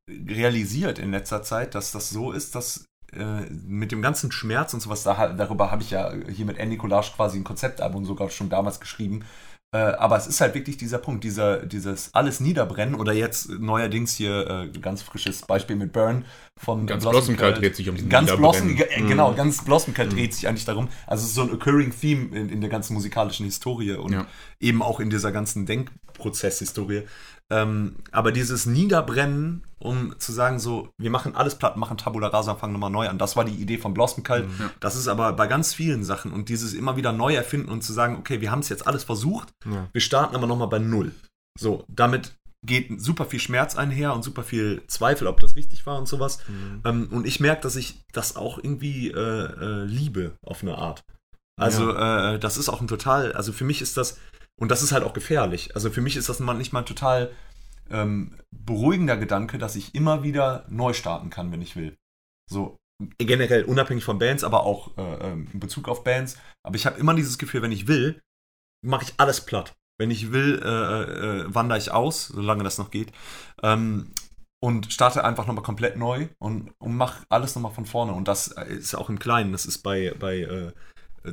realisiert in letzter Zeit, dass das so ist, dass äh, mit dem ganzen Schmerz und sowas, da, darüber habe ich ja hier mit Andy Collage quasi ein Konzeptalbum sogar schon damals geschrieben. Äh, aber es ist halt wirklich dieser Punkt, dieser, dieses alles niederbrennen oder jetzt neuerdings hier äh, ganz frisches Beispiel mit Burn von Ganz Cult. dreht sich ums Ganz Blossom, Niederbrennen. äh, genau, Mhm. ganz Blossom Cult dreht sich eigentlich darum. Also es ist so ein occurring Theme in, in der ganzen musikalischen Historie und Ja. eben auch in dieser ganzen Denkprozesshistorie. Ähm, aber dieses Niederbrennen, um zu sagen, so, wir machen alles platt, machen Tabula Rasa, fangen nochmal neu an. Das war die Idee von Blossom Cult. Ja. Das ist aber bei ganz vielen Sachen und dieses immer wieder neu erfinden und zu sagen, okay, wir haben es jetzt alles versucht, Ja. wir starten aber nochmal bei Null. So, damit geht super viel Schmerz einher und super viel Zweifel, ob das richtig war und sowas. Mhm. Ähm, und ich merke, dass ich das auch irgendwie äh, äh, liebe auf eine Art. Also äh, das ist auch ein total, also für mich ist das, und das ist halt auch gefährlich, also für mich ist das manchmal ein total ähm, beruhigender Gedanke, dass ich immer wieder neu starten kann, wenn ich will. So generell unabhängig von Bands, aber auch äh, ähm, in Bezug auf Bands. Aber ich habe immer dieses Gefühl, wenn ich will, mache ich alles platt. Wenn ich will, äh, äh, wandere ich aus, solange das noch geht. Ähm, und starte einfach nochmal komplett neu und, und mach alles nochmal von vorne. Und das ist auch im Kleinen. Das ist bei, bei äh, äh,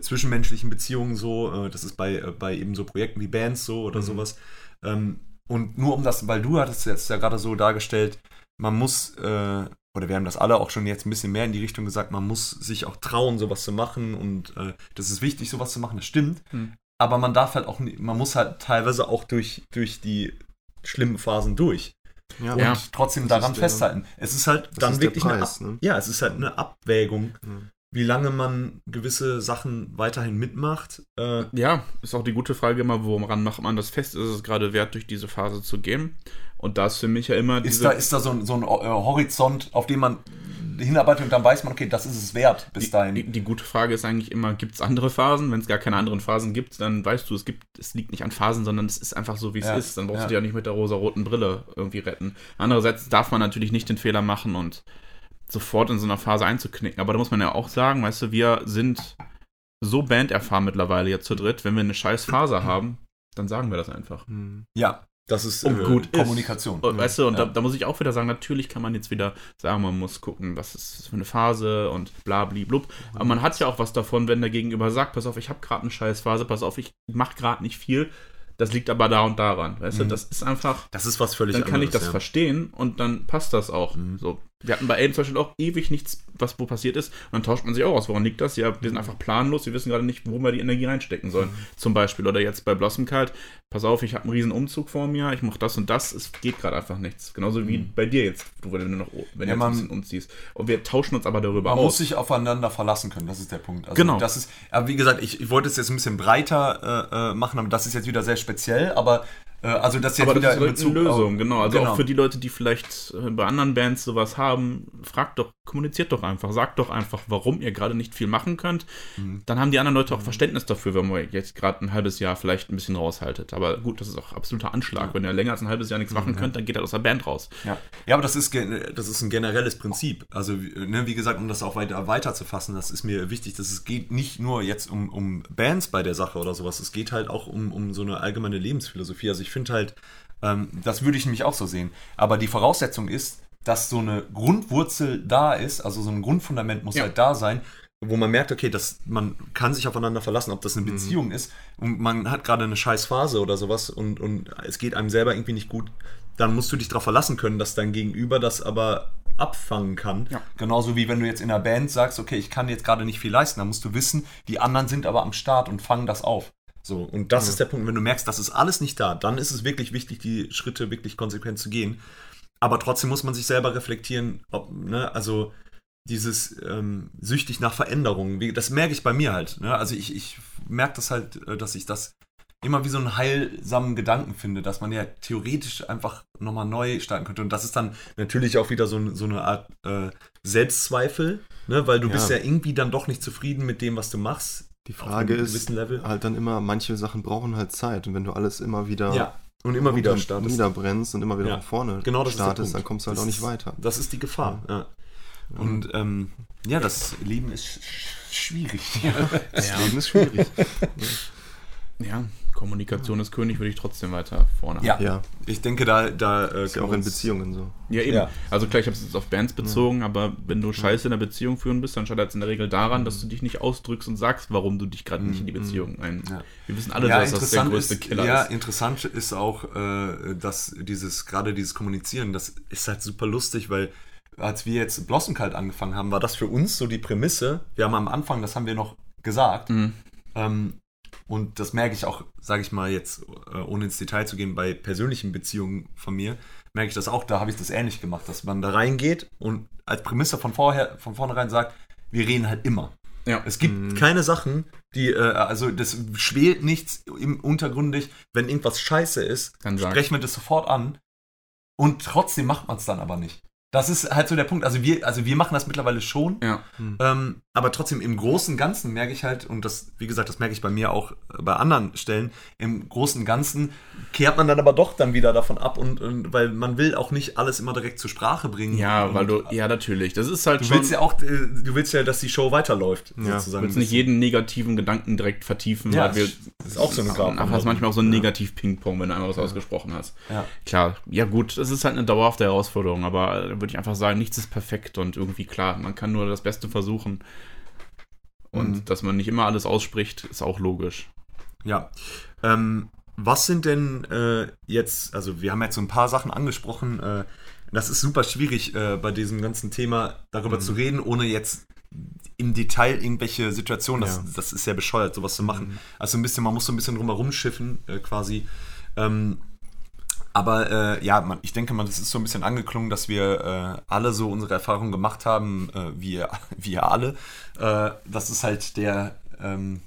zwischenmenschlichen Beziehungen so, äh, das ist bei, äh, bei eben so Projekten wie Bands so oder Mhm. sowas. Ähm, und nur um das, weil du hattest jetzt ja gerade so dargestellt, man muss, äh, oder wir haben das alle auch schon jetzt ein bisschen mehr in die Richtung gesagt, man muss sich auch trauen, sowas zu machen und äh, das ist wichtig, sowas zu machen, das stimmt. Mhm. Aber man darf halt auch, man muss halt teilweise auch durch, durch die schlimmen Phasen durch Ja, und Ja. trotzdem Das daran der- festhalten. Es ist halt das dann ist wirklich eine, Preis, Ab ne? ja, es ist halt eine Abwägung, Mhm. Wie lange man gewisse Sachen weiterhin mitmacht. Äh, Ja, ist auch die gute Frage immer, woran macht man das fest? Ist es gerade wert, durch diese Phase zu gehen? Und da ist für mich ja immer ist, da, ist da so ein, so ein äh, Horizont, auf den man hinarbeitet und dann weiß man, okay, das ist es wert bis die, dahin. die, die gute Frage ist eigentlich immer, gibt es andere Phasen? Wenn es gar keine anderen Phasen gibt, dann weißt du, es gibt, es liegt nicht an Phasen, sondern es ist einfach so, wie es Ja, ist. Dann brauchst ja. du dich ja nicht mit der rosa-roten Brille irgendwie retten. Andererseits darf man natürlich nicht den Fehler machen und sofort in so einer Phase einzuknicken. Aber da muss man ja auch sagen, weißt du, wir sind so banderfahren mittlerweile jetzt zu dritt, wenn wir eine scheiß Phase haben, dann sagen wir das einfach. Mhm. ja, das ist Und gut ist. Kommunikation. Und, weißt du, und Ja. da, da muss ich auch wieder sagen, natürlich kann man jetzt wieder sagen, man muss gucken, was ist das für eine Phase und bla bli blub. Aber man hat ja auch was davon, wenn der Gegenüber sagt, pass auf, ich habe gerade eine scheiß Phase, pass auf, ich mache gerade nicht viel. Das liegt aber da und daran. Weißt du, Mhm. das ist einfach, Das ist was völlig dann kann ich das anderes, ja. verstehen und dann passt das auch. Mhm. So. Wir hatten bei Aiden zum Beispiel auch ewig nichts, was wo passiert ist. Und dann tauscht man sich auch aus. Woran liegt das? Ja, wir Mhm. sind einfach planlos, wir wissen gerade nicht, wo wir die Energie reinstecken sollen. Zum Beispiel. Oder jetzt bei Blossom Kalt, pass auf, ich habe einen riesen Umzug vor mir, ich mache das und das, es geht gerade einfach nichts. Genauso wie bei dir jetzt, du, wenn du noch wenn Mhm. Ja, man- ein bisschen umziehst. Und wir tauschen uns aber darüber Man muss aus. sich aufeinander verlassen können, das ist der Punkt. Also Genau. Das ist, aber wie gesagt, ich, ich wollte es jetzt ein bisschen breiter äh, äh, machen, aber das ist jetzt wieder sehr speziell, aber also das jetzt aber wieder das ist in halt Bezug eine Lösung, auf, genau. Also genau. auch für die Leute, die vielleicht äh, bei anderen Bands sowas haben, fragt doch, kommuniziert doch einfach, sagt doch einfach, warum ihr gerade nicht viel machen könnt. Mhm. Dann haben die anderen Leute auch Verständnis dafür, wenn ihr jetzt gerade ein halbes Jahr vielleicht ein bisschen raushaltet. Aber gut, das ist auch absoluter Anschlag. Wenn ihr länger als ein halbes Jahr nichts machen könnt, dann geht er aus der Band raus. Ja, ja aber das ist, das ist ein generelles Prinzip. Also, wie- ne, wie gesagt, um das auch weiter, weiter zu fassen, das ist mir wichtig, dass es geht nicht nur jetzt um, um Bands bei der Sache oder sowas, es geht halt auch um, um so eine allgemeine Lebensphilosophie. Also ich finde halt, ähm, das würde ich nämlich auch so sehen. Aber die Voraussetzung ist, dass so eine Grundwurzel da ist, also so ein Grundfundament muss Ja. halt da sein, wo man merkt, okay, dass man kann sich aufeinander verlassen, ob das eine Beziehung ist und man hat gerade eine scheiß Phase oder sowas und, und es geht einem selber irgendwie nicht gut, dann musst du dich darauf verlassen können, dass dein Gegenüber das aber abfangen kann. Ja. Genauso wie wenn du jetzt in einer Band sagst, okay, ich kann jetzt gerade nicht viel leisten, dann musst du wissen, die anderen sind aber am Start und fangen das auf. So, und das Ja. ist der Punkt, wenn du merkst, das ist alles nicht da, dann ist es wirklich wichtig, die Schritte wirklich konsequent zu gehen. Aber trotzdem muss man sich selber reflektieren, ob, ne, also dieses ähm, süchtig nach Veränderungen, das merke ich bei mir halt. Ne? Also ich, ich merke das halt, äh, dass ich das immer wie so einen heilsamen Gedanken finde, dass man ja theoretisch einfach nochmal neu starten könnte. Und das ist dann natürlich auch wieder so, ein- so eine Art äh, Selbstzweifel, ne? weil du Ja. bist ja irgendwie dann doch nicht zufrieden mit dem, was du machst. Die Frage ist halt dann immer, manche Sachen brauchen halt Zeit. Und wenn du alles immer wieder Ja, und immer wieder startest. niederbrennst und immer wieder Ja. nach vorne Genau, das startest, dann kommst du halt Das auch nicht ist- weiter. Das ist die Gefahr. Ja. Und ähm, ja, das Leben ist sch schwierig. Das Ja. Leben ist schwierig. Ja, Kommunikation ist König, würde ich trotzdem weiter vorne Ja. haben. ja, Ich denke, da, da äh, ist ja auch in Beziehungen so. Ja, eben. Ja. Also klar, ich habe es jetzt auf Bands bezogen, aber wenn du scheiße in der Beziehung führen bist, dann scheitert es in der Regel daran, dass du dich nicht ausdrückst und sagst, warum du dich gerade nicht in die Beziehung ein. Ja. Wir wissen alle, ja, dass das der interessant größte ist, Killer ja, ist. interessant ist auch, äh, dass dieses, gerade dieses Kommunizieren, das ist halt super lustig, weil als wir jetzt Blossom Kalt angefangen haben, war das für uns so die Prämisse. Wir haben am Anfang, das haben wir noch gesagt, Mhm. ähm, und das merke ich auch, sage ich mal jetzt, äh, ohne ins Detail zu gehen, bei persönlichen Beziehungen von mir, merke ich das auch, da habe ich das ähnlich gemacht, dass man da reingeht und als Prämisse von, vorher, von vornherein sagt, wir reden halt immer. Ja. Es gibt Mhm. keine Sachen, die, äh, also das schwelt nichts im untergründig, wenn irgendwas scheiße ist, Dann sprechen wir das sofort an und trotzdem macht man es dann aber nicht. Das ist halt so der Punkt. Also wir, also wir machen das mittlerweile schon. Ja. Ähm, aber trotzdem im Großen und Ganzen merke ich halt, und das, wie gesagt, das merke ich bei mir auch äh, bei anderen Stellen, im Großen und Ganzen kehrt man dann aber doch dann wieder davon ab und, und weil man will auch nicht alles immer direkt zur Sprache bringen. Ja, weil du, ja, natürlich. Das ist halt Du schon. willst ja auch, äh, du willst ja, dass die Show weiterläuft, Ja, Du willst nicht jeden negativen Gedanken direkt vertiefen, Ja, weil wir. das ist auch so eine Gabe. Ach, hast manchmal auch so ein Negativ-Ping-Pong, wenn du einmal was ausgesprochen hast. Ja. Klar, ja gut, es ist halt eine dauerhafte Herausforderung, aber würde ich einfach sagen, nichts ist perfekt und irgendwie klar, man kann nur das Beste versuchen. Und Mhm. dass man nicht immer alles ausspricht, ist auch logisch. Ja. Ähm, was sind denn äh, jetzt, also wir haben jetzt so ein paar Sachen angesprochen, äh, das ist super schwierig äh, bei diesem ganzen Thema darüber zu reden, ohne jetzt im Detail irgendwelche Situationen, das, Ja. das ist ja bescheuert, sowas zu machen. Also ein bisschen, man muss so ein bisschen drumherum schiffen, äh, quasi. Ähm, aber äh, ja, man, ich denke mal, das ist so ein bisschen angeklungen, dass wir äh, alle so unsere Erfahrungen gemacht haben, äh, wir, wir alle. Äh, das ist halt der, ähm,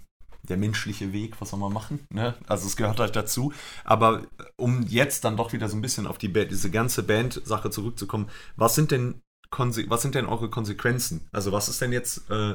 der menschliche Weg, was soll man machen? Ne? Also es gehört halt dazu. Aber um jetzt dann doch wieder so ein bisschen auf die Band, diese ganze Band-Sache zurückzukommen, was sind denn was sind denn eure Konsequenzen? Also was ist denn jetzt, äh,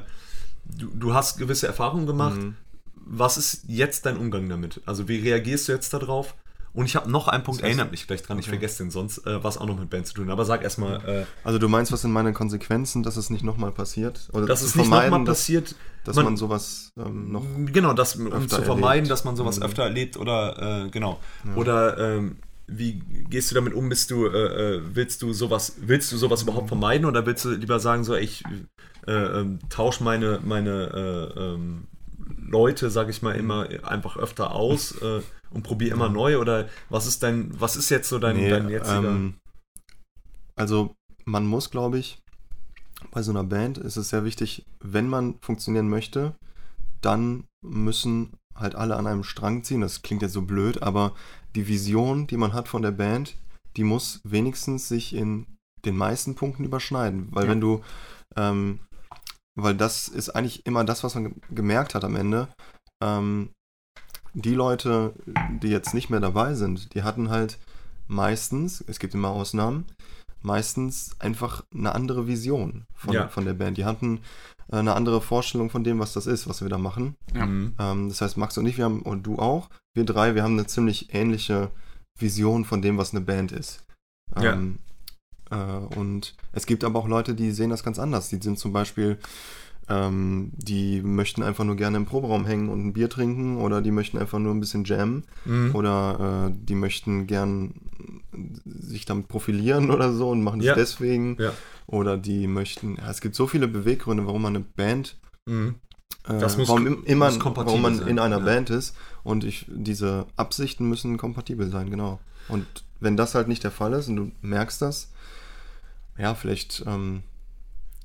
du, du hast gewisse Erfahrungen gemacht, Mhm. was ist jetzt dein Umgang damit? Also wie reagierst du jetzt darauf? Und ich habe noch einen Punkt, Das heißt- erinnert mich gleich dran, ich Okay. vergesse den sonst, äh, was auch noch mit Band zu tun. hat. Aber sag erstmal, äh, Also du meinst, was sind meine Konsequenzen, dass es nicht nochmal passiert? Oder dass es nicht nochmal dass, passiert. dass man- man, sowas ähm, noch... Genau, das, um öfter zu vermeiden, erlebt. dass man sowas Mhm. öfter erlebt oder äh, genau. Ja. Oder ähm, wie gehst du damit um? Bist du, äh, äh, willst du sowas, willst du sowas überhaupt vermeiden oder willst du lieber sagen, so ich äh, ähm, tausche meine, meine äh, ähm, Leute, sag ich mal, immer einfach öfter aus äh, und probiere immer neu? Oder was ist dein, was ist jetzt so dein, Nee, dein jetziger. ähm, also man muss, glaube ich, bei so einer Band ist es sehr wichtig, wenn man funktionieren möchte, dann müssen halt alle an einem Strang ziehen. Das klingt jetzt so blöd, aber die Vision, die man hat von der Band, die muss wenigstens sich in den meisten Punkten überschneiden. Weil Ja. wenn du, ähm, weil das ist eigentlich immer das, was man ge- gemerkt hat am Ende. Ähm, die Leute, die jetzt nicht mehr dabei sind, die hatten halt meistens, es gibt immer Ausnahmen, meistens einfach eine andere Vision von, Ja. von der Band. Die hatten äh, eine andere Vorstellung von dem, was das ist, was wir da machen. Ja. Mhm. Ähm, das heißt, Max und ich, wir haben, und du auch, wir drei, wir haben eine ziemlich ähnliche Vision von dem, was eine Band ist. Ja. Ähm, äh, und es gibt aber auch Leute, die sehen das ganz anders. Die sind zum Beispiel, ähm, die möchten einfach nur gerne im Proberaum hängen und ein Bier trinken oder die möchten einfach nur ein bisschen jammen Mhm. oder äh, die möchten gern sich damit profilieren oder so und machen das Ja. deswegen. Ja. Oder die möchten, ja, es gibt so viele Beweggründe, warum man eine Band Mhm. äh, Das muss warum immer, muss warum man sein, in einer ja. Band ist und ich, diese Absichten müssen kompatibel sein, genau. Und wenn das halt nicht der Fall ist und du merkst das, ja, vielleicht ähm,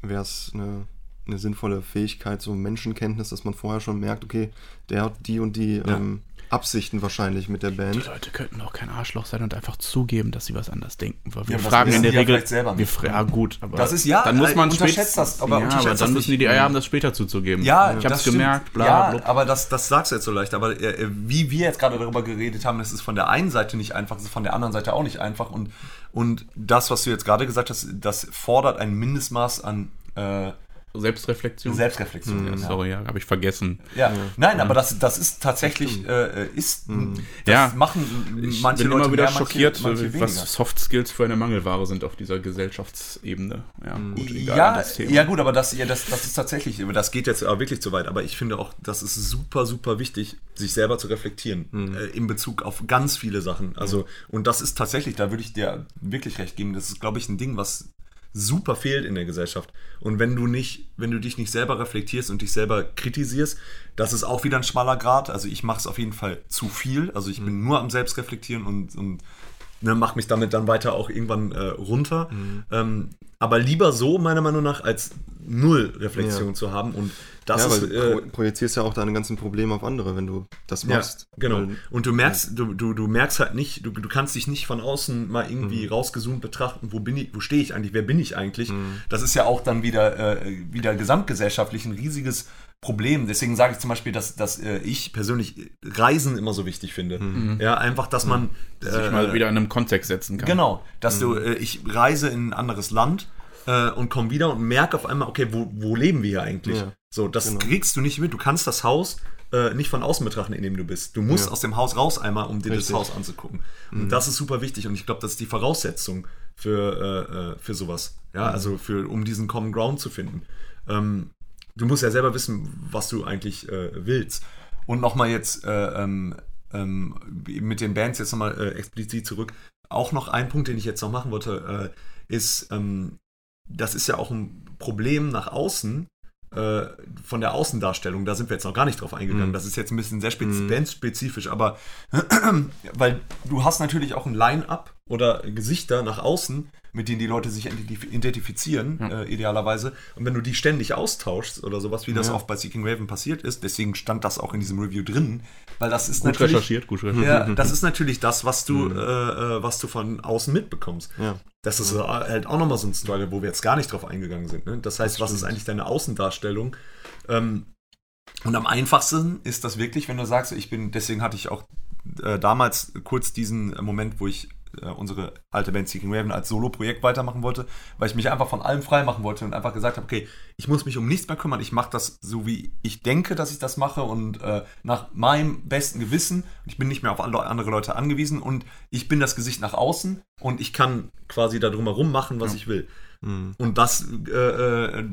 wäre es eine, eine sinnvolle Fähigkeit, so Menschenkenntnis, dass man vorher schon merkt, okay, der hat die und die Ja. ähm, Absichten wahrscheinlich mit der Die Band. Leute könnten auch kein Arschloch sein und einfach zugeben, dass sie was anders denken. Weil wir Ja, fragen in der die ja Regel. vielleicht selber wir nicht. fra ja, gut, aber Das ist- ja, dann muss äh, man unterschätzt das, aber ja, unterschätzt aber das dann müssen die die. Eier haben, das später zuzugeben. Ja, ich das hab's stimmt. gemerkt, bla, ja, bla. aber das, das sagst du jetzt so leicht. Aber äh, wie wir jetzt gerade darüber geredet haben, das ist von der einen Seite nicht einfach, das ist von der anderen Seite auch nicht einfach. Und, und das, was du jetzt gerade gesagt hast, das fordert ein Mindestmaß an äh, Selbstreflexion. Selbstreflexion. ja, ja. sorry, ja, habe ich vergessen. Ja, nein, aber das, das ist tatsächlich, äh, ist, Mhm. das Ja. machen Ich manche bin Leute immer wieder mehr, manche- schockiert, manche weniger. was Soft Skills für eine Mangelware sind auf dieser Gesellschaftsebene. Ja, gut, egal, ja, das Thema. ja gut, aber das, ja, das, das ist tatsächlich, das geht jetzt aber wirklich zu weit, aber ich finde auch, das ist super, super wichtig, sich selber zu reflektieren Mhm. äh, in Bezug auf ganz viele Sachen. Also, und das ist tatsächlich, da würde ich dir wirklich recht geben, das ist, glaube ich, ein Ding, was super fehlt in der Gesellschaft. Und wenn du nicht, wenn du dich nicht selber reflektierst und dich selber kritisierst, das ist auch wieder ein schmaler Grad. Also ich mache es auf jeden Fall zu viel. Also ich bin nur am Selbstreflektieren und, und ne, mache mich damit dann weiter auch irgendwann äh, runter. Ähm, aber lieber so, meiner Meinung nach, als null Reflexion Ja. zu haben. Und das ja, ist. weil du äh, pro projizierst ja auch deine ganzen Probleme auf andere, wenn du das ja, machst. genau. Weil- Und du merkst, du, du, du merkst halt nicht, du, du kannst dich nicht von außen mal irgendwie Mhm. rausgezoomt betrachten, wo bin ich, wo stehe ich eigentlich, wer bin ich eigentlich? Das ist ja auch dann wieder, äh, wieder gesamtgesellschaftlich ein riesiges Problem. Deswegen sage ich zum Beispiel, dass, dass äh, ich persönlich Reisen immer so wichtig finde. Ja, einfach, dass man Sich äh, mal wieder in einem Kontext setzen kann. Genau, dass du, äh, ich reise in ein anderes Land äh, und komme wieder und merke auf einmal, okay, wo, wo leben wir hier eigentlich? Ja, so, das genau. kriegst du nicht mit. Du kannst das Haus äh, nicht von außen betrachten, in dem du bist. Du musst Ja. aus dem Haus raus einmal, um dir Richtig. Mhm. das Haus anzugucken. Und das ist super wichtig und ich glaube, das ist die Voraussetzung für, äh, äh, für sowas. Ja, Mhm. also für, um diesen Common Ground zu finden. Ähm, du musst ja selber wissen, was du eigentlich äh, willst. Und nochmal jetzt äh, ähm, ähm, mit den Bands jetzt nochmal äh, explizit zurück. Auch noch ein Punkt, den ich jetzt noch machen wollte, äh, ist, ähm, das ist ja auch ein Problem nach außen äh, von der Außendarstellung. Da sind wir jetzt noch gar nicht drauf eingegangen. Mhm. Das ist jetzt ein bisschen sehr spez Mhm. bandspezifisch, aber weil du hast natürlich auch ein Line-Up oder Gesichter nach außen, mit denen die Leute sich identif identifizieren, Ja. äh, idealerweise. Und wenn du die ständig austauschst oder sowas, wie das Ja. auch bei Seeking Raven passiert ist, deswegen stand das auch in diesem Review drin, weil das ist Gut natürlich recherchiert, gut recherchiert. ja, das ist natürlich das, was du, Mhm. äh, äh, was du von außen mitbekommst. Ja. Das ist äh, halt auch nochmal so ein Struggle, wo wir jetzt gar nicht drauf eingegangen sind. Ne? Das heißt, Das was ist eigentlich deine Außendarstellung? Ähm, und am einfachsten ist das wirklich, wenn du sagst, ich bin, deswegen hatte ich auch äh, damals kurz diesen Moment, wo ich äh, unsere alte Band Seeking Raven als Solo-Projekt weitermachen wollte, weil ich mich einfach von allem frei machen wollte und einfach gesagt habe, okay, ich muss mich um nichts mehr kümmern, ich mache das so, wie ich denke, dass ich das mache und äh, nach meinem besten Gewissen. Ich bin nicht mehr auf andere Leute angewiesen und ich bin das Gesicht nach außen und ich kann quasi da drumherum machen, was Ja. ich will. Mhm. Und das äh, äh,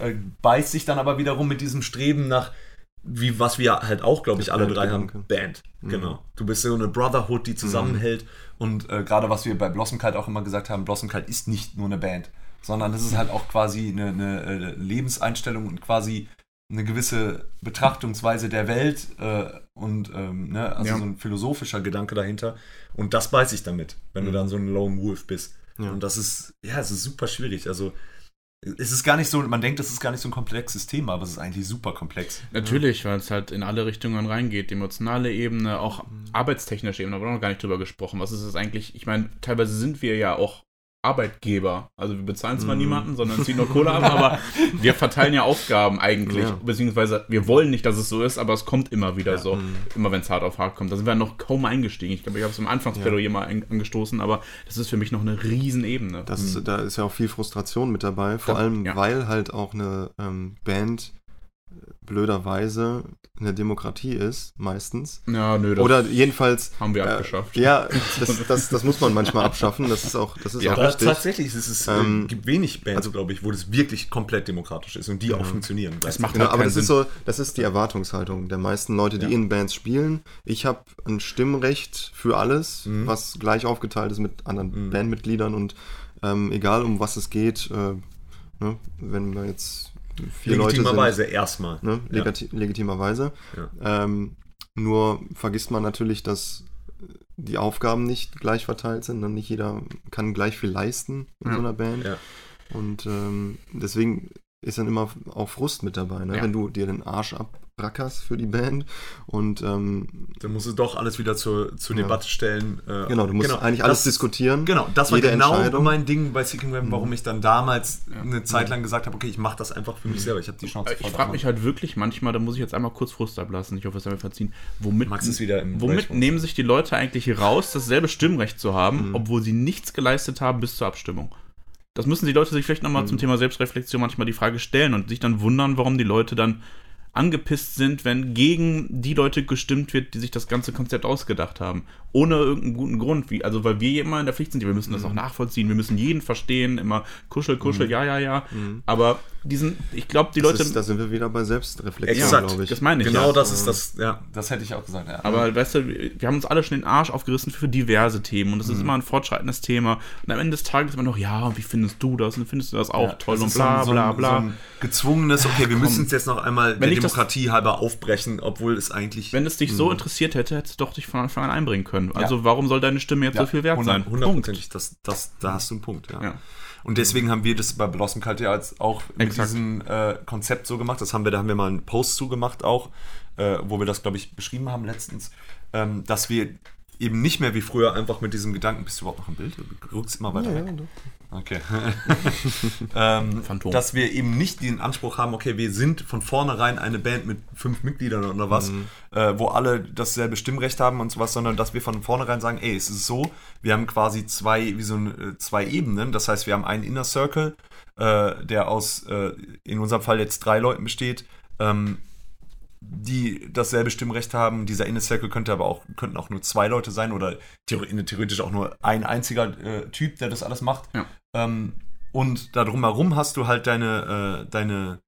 äh, beißt sich dann aber wiederum mit diesem Streben nach, wie was wir halt auch, glaube ich, alle drei haben, Bandgedanke. Band. Mhm. Genau. Du bist so eine Brotherhood, die zusammenhält. Und äh, gerade was wir bei Blossom Kite auch immer gesagt haben, Blossom Kite ist nicht nur eine Band, sondern das ist halt auch quasi eine, eine äh, Lebenseinstellung und quasi eine gewisse Betrachtungsweise der Welt äh, und ähm, ne, also Ja. so ein philosophischer Gedanke dahinter. Und das beißt sich damit, wenn du Mhm. dann so ein Lone Wolf bist. Ja. Und das ist, ja, es ist super schwierig. Also, es ist gar nicht so, man denkt, das ist gar nicht so ein komplexes Thema, aber es ist eigentlich super komplex. Natürlich, weil es halt in alle Richtungen reingeht. Die emotionale Ebene, auch arbeitstechnische Ebene, da haben wir noch gar nicht drüber gesprochen. Was ist es eigentlich? Ich meine, teilweise sind wir ja auch Arbeitgeber. Also wir bezahlen zwar Mhm. niemanden, sondern ziehen nur Kohle ab, aber wir verteilen ja Aufgaben eigentlich. Ja. Beziehungsweise wir wollen nicht, dass es so ist, aber es kommt immer wieder Ja. so. Mhm. Immer wenn es hart auf hart kommt. Da sind wir noch kaum eingestiegen. Ich glaube, ich habe es im Anfangsplädoyer mal ein- angestoßen, aber das ist für mich noch eine Riesenebene. Das ist, da ist ja auch viel Frustration mit dabei, vor Da- allem ja. weil halt auch eine ähm, Band blöderweise eine Demokratie ist, meistens. ja, nö, das Oder jedenfalls. haben wir äh, abgeschafft. Ja, das, das, das muss man manchmal abschaffen. Das ist auch, das ist Ja, auch richtig. tatsächlich ist es, äh, Ähm, gibt wenig Bands, also- glaube ich, wo das wirklich komplett demokratisch ist und die auch funktionieren. Das macht Genau, halt aber das ist Sinn. so, das ist die Erwartungshaltung der meisten Leute, die Ja. in Bands spielen. Ich habe ein Stimmrecht für alles, Mhm. was gleich aufgeteilt ist mit anderen Mhm. Bandmitgliedern und ähm, egal um was es geht, äh, ne, wenn wir jetzt vier Leute sind, Legitimerweise erstmal. ne, Ja. legati legitimerweise. Ja. Ähm, nur vergisst man natürlich, dass die Aufgaben nicht gleich verteilt sind. Ne? Nicht jeder kann gleich viel leisten in Ja. so einer Band. Ja. Und ähm, deswegen ist dann immer auch Frust mit dabei, ne? Ja. wenn du dir den Arsch abrackerst für die Band. Und ähm, Dann musst du doch alles wieder zur, zur Ja. Debatte stellen. Äh, genau, du musst eigentlich alles das- diskutieren. Genau, das war genau mein Ding bei Seeking Raven, warum ich dann damals Ja. eine Zeit lang gesagt habe, okay, ich mache das einfach für mich selber. Ich habe die Chance Ich frage mich halt wirklich manchmal, da muss ich jetzt einmal kurz Frust ablassen, ich hoffe, es soll mir verziehen, womit, Max ist wieder im womit nehmen sich die Leute eigentlich raus, dasselbe Stimmrecht zu haben, Mhm. obwohl sie nichts geleistet haben bis zur Abstimmung? Das müssen die Leute sich vielleicht nochmal Mhm. zum Thema Selbstreflexion manchmal die Frage stellen und sich dann wundern, warum die Leute dann angepisst sind, wenn gegen die Leute gestimmt wird, die sich das ganze Konzept ausgedacht haben. Ohne irgendeinen guten Grund. Wie, also weil wir immer in der Pflicht sind, wir müssen das auch nachvollziehen, wir müssen jeden verstehen, immer kuschel, kuschel, ja, ja, ja. Mhm. Aber diesen, ich glaube, die Das Leute. ist, da sind wir wieder bei Selbstreflexion, glaube ich. das meine ich. Genau ja. das ist das, ja, das hätte ich auch gesagt. Ja. Aber weißt du, wir haben uns alle schon den Arsch aufgerissen für diverse Themen und das ist immer ein fortschreitendes Thema. Und am Ende des Tages immer noch, ja, und wie findest du das? Und findest du das auch Ja, toll das und bla so ein- bla bla. So ein gezwungenes, okay, wir müssen es jetzt noch einmal der Wenn ich das- Demokratie halber aufbrechen, obwohl es eigentlich. Wenn es dich so interessiert hätte, hättest du doch dich von Anfang an einbringen können. Also Ja. warum soll deine Stimme jetzt so viel wert sein? Hundertprozentig, das, das, da hast du einen Punkt, ja. Ja. Und deswegen haben wir das bei Blossom Cult ja als auch mit Exakt. diesem äh, Konzept so gemacht. Das haben wir, da haben wir mal einen Post zugemacht auch, äh, wo wir das, glaube ich, beschrieben haben letztens, ähm, dass wir eben nicht mehr wie früher einfach mit diesem Gedanken, bist du überhaupt noch im Bild? Du rückst immer weiter Ja, weg. ja. Okay. ähm, Phantom. dass wir eben nicht den Anspruch haben, okay, wir sind von vornherein eine Band mit fünf Mitgliedern oder was, äh, wo alle dasselbe Stimmrecht haben und sowas, sondern dass wir von vornherein sagen, ey, es ist so, wir haben quasi zwei, wie so ein, äh, zwei Ebenen. Das heißt, wir haben einen Inner Circle, äh, der aus, äh, in unserem Fall jetzt drei Leuten besteht, ähm, die dasselbe Stimmrecht haben. Dieser Inner Circle könnte aber auch, könnten auch nur zwei Leute sein oder theore- theoretisch auch nur ein einziger äh, Typ, der das alles macht. Ja. Ähm, und da drumherum hast du halt deine, äh, deine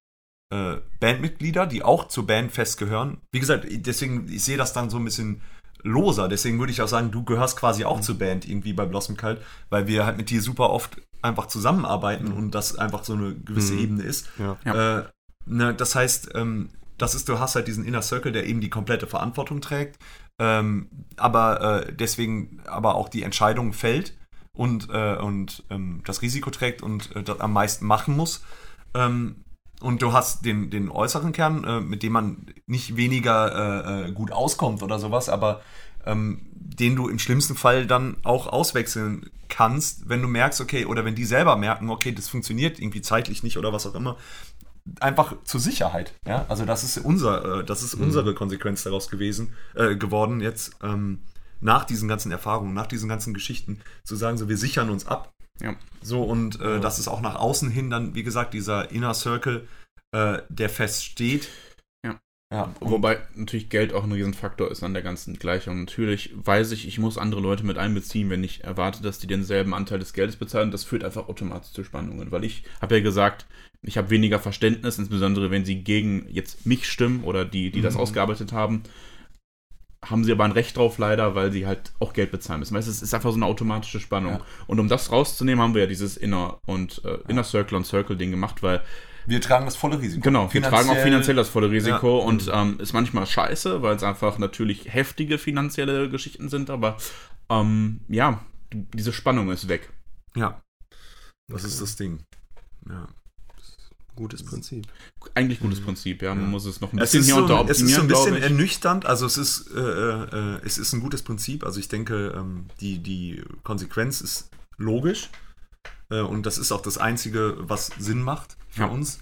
äh, Bandmitglieder, die auch zur Band festgehören. Wie gesagt, deswegen, ich sehe das dann so ein bisschen loser. Deswegen würde ich auch sagen, du gehörst quasi auch zur Band irgendwie bei Blossom Kalt, weil wir halt mit dir super oft einfach zusammenarbeiten und das einfach so eine gewisse Mhm. Ebene ist. Ja. Äh, ne, das heißt, ähm, das ist, du hast halt diesen Inner Circle, der eben die komplette Verantwortung trägt, ähm, aber äh, deswegen aber auch die Entscheidung fällt und, äh, und ähm, das Risiko trägt und äh, das am meisten machen muss. Ähm, und du hast den, den äußeren Kern, äh, mit dem man nicht weniger äh, äh, gut auskommt oder sowas, aber ähm, den du im schlimmsten Fall dann auch auswechseln kannst, wenn du merkst, okay, oder wenn die selber merken, okay, das funktioniert irgendwie zeitlich nicht oder was auch immer. Einfach zur Sicherheit. Ja? Also das ist unser, äh, das ist unsere Konsequenz daraus gewesen, äh, geworden, jetzt ähm, nach diesen ganzen Erfahrungen, nach diesen ganzen Geschichten, zu sagen, so wir sichern uns ab. Ja. So, und äh, das ist auch nach außen hin dann, wie gesagt, dieser Inner Circle, äh, der feststeht. Ja. Wobei natürlich Geld auch ein Riesenfaktor ist an der ganzen Gleichung. Natürlich weiß ich, ich muss andere Leute mit einbeziehen, wenn ich erwarte, dass die denselben Anteil des Geldes bezahlen. Das führt einfach automatisch zu Spannungen. Weil ich habe ja gesagt, ich habe weniger Verständnis, insbesondere wenn sie gegen jetzt mich stimmen oder die, die das Mhm. ausgearbeitet haben. Haben sie aber ein Recht drauf leider, weil sie halt auch Geld bezahlen müssen. Weißt du, es ist einfach so eine automatische Spannung. Ja. Und um das rauszunehmen, haben wir ja dieses Inner und äh, Inner Circle und Circle Ding gemacht, weil wir tragen das volle Risiko. Genau, wir tragen auch finanziell das volle Risiko Ja. und ähm, ist manchmal scheiße, weil es einfach natürlich heftige finanzielle Geschichten sind, aber ähm, ja, diese Spannung ist weg. Ja. Das ist das Ding. Ja. Gutes Prinzip. Eigentlich gutes Prinzip, ja. Man Ja. muss es noch ein bisschen hier so, ein- es ist so ein bisschen ernüchternd, also es ist, äh, äh, es ist ein gutes Prinzip. Also ich denke, ähm, die, die Konsequenz ist logisch und das ist auch das Einzige, was Sinn macht für Ja. uns.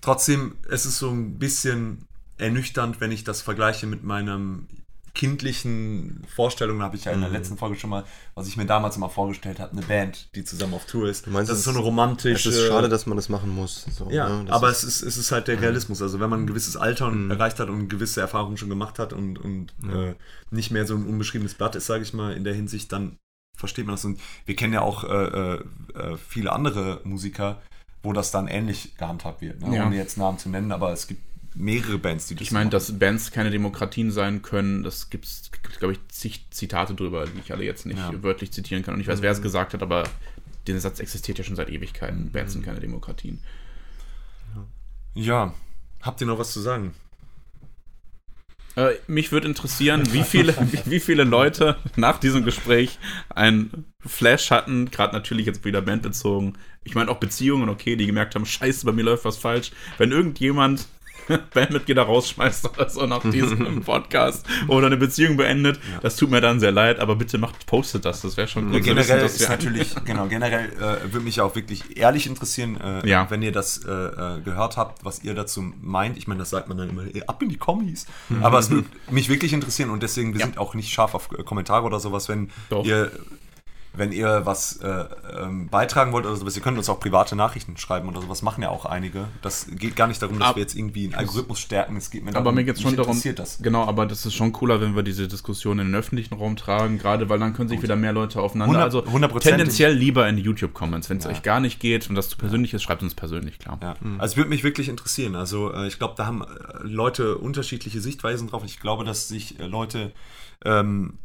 Trotzdem, es ist so ein bisschen ernüchternd, wenn ich das vergleiche mit meinem kindlichen Vorstellungen, habe ich ja in der Mhm. letzten Folge schon mal, was ich mir damals immer vorgestellt habe, eine Band, die zusammen auf Tour ist. Du meinst, das es ist so eine Es romantische... ist schade, dass man das machen muss. So, Ja, ne? Aber ist, es ist, es ist halt der Realismus. Also wenn man ein gewisses Alter Mhm. erreicht hat und gewisse Erfahrung schon gemacht hat und, und Ja. äh, nicht mehr so ein unbeschriebenes Blatt ist, sage ich mal, in der Hinsicht, dann versteht man das. Und wir kennen ja auch äh, äh, äh, viele andere Musiker, wo das dann ähnlich gehandhabt wird. Ne? Ja. Ohne jetzt Namen zu nennen, aber es gibt mehrere Bands, die das Ich meine, dass Bands keine Demokratien sein können, das gibt es, glaube ich, zig Zitate drüber, die ich alle jetzt nicht Ja. wörtlich zitieren kann. Und ich weiß, wer es gesagt hat, aber der Satz existiert ja schon seit Ewigkeiten. Bands sind keine Demokratien. Ja, habt ihr noch was zu sagen? Äh, mich würde interessieren, wie viele, wie, wie viele Leute nach diesem Gespräch ein Flash hatten, gerade natürlich jetzt wieder bandbezogen. Ich meine auch Beziehungen, okay, die gemerkt haben, scheiße, bei mir läuft was falsch. Wenn irgendjemand Bandmitglieder rausschmeißt oder so nach diesem Podcast oder eine Beziehung beendet, das tut mir dann sehr leid, aber bitte macht, postet das, das wäre schon Ja, gut wissen, generell dass ist natürlich, genau, generell äh, würde mich auch wirklich ehrlich interessieren, äh, Ja. wenn ihr das äh, äh, gehört habt, was ihr dazu meint. Ich meine, das sagt man dann immer, ab in die Kommis. Aber es würde mich wirklich interessieren und deswegen, wir Ja. sind auch nicht scharf auf Kommentare oder sowas, wenn Doch. ihr wenn ihr was äh, ähm, beitragen wollt oder sowas, ihr könnt uns auch private Nachrichten schreiben oder sowas, machen ja auch einige. Das geht gar nicht darum, dass Ab- wir jetzt irgendwie einen Algorithmus stärken. Es geht mir darum, Aber mir geht es schon darum, interessiert das. genau, aber das ist schon cooler, wenn wir diese Diskussion in den öffentlichen Raum tragen, gerade weil dann können sich wieder mehr Leute aufeinander, 100 also hundertprozentig. tendenziell lieber in die YouTube-Comments. Wenn es Ja. euch gar nicht geht und das zu persönlich ist, schreibt uns persönlich, klar. Ja, also es würde mich wirklich interessieren. Also äh, ich glaube, da haben äh, Leute unterschiedliche Sichtweisen drauf. Ich glaube, dass sich äh, Leute ähm,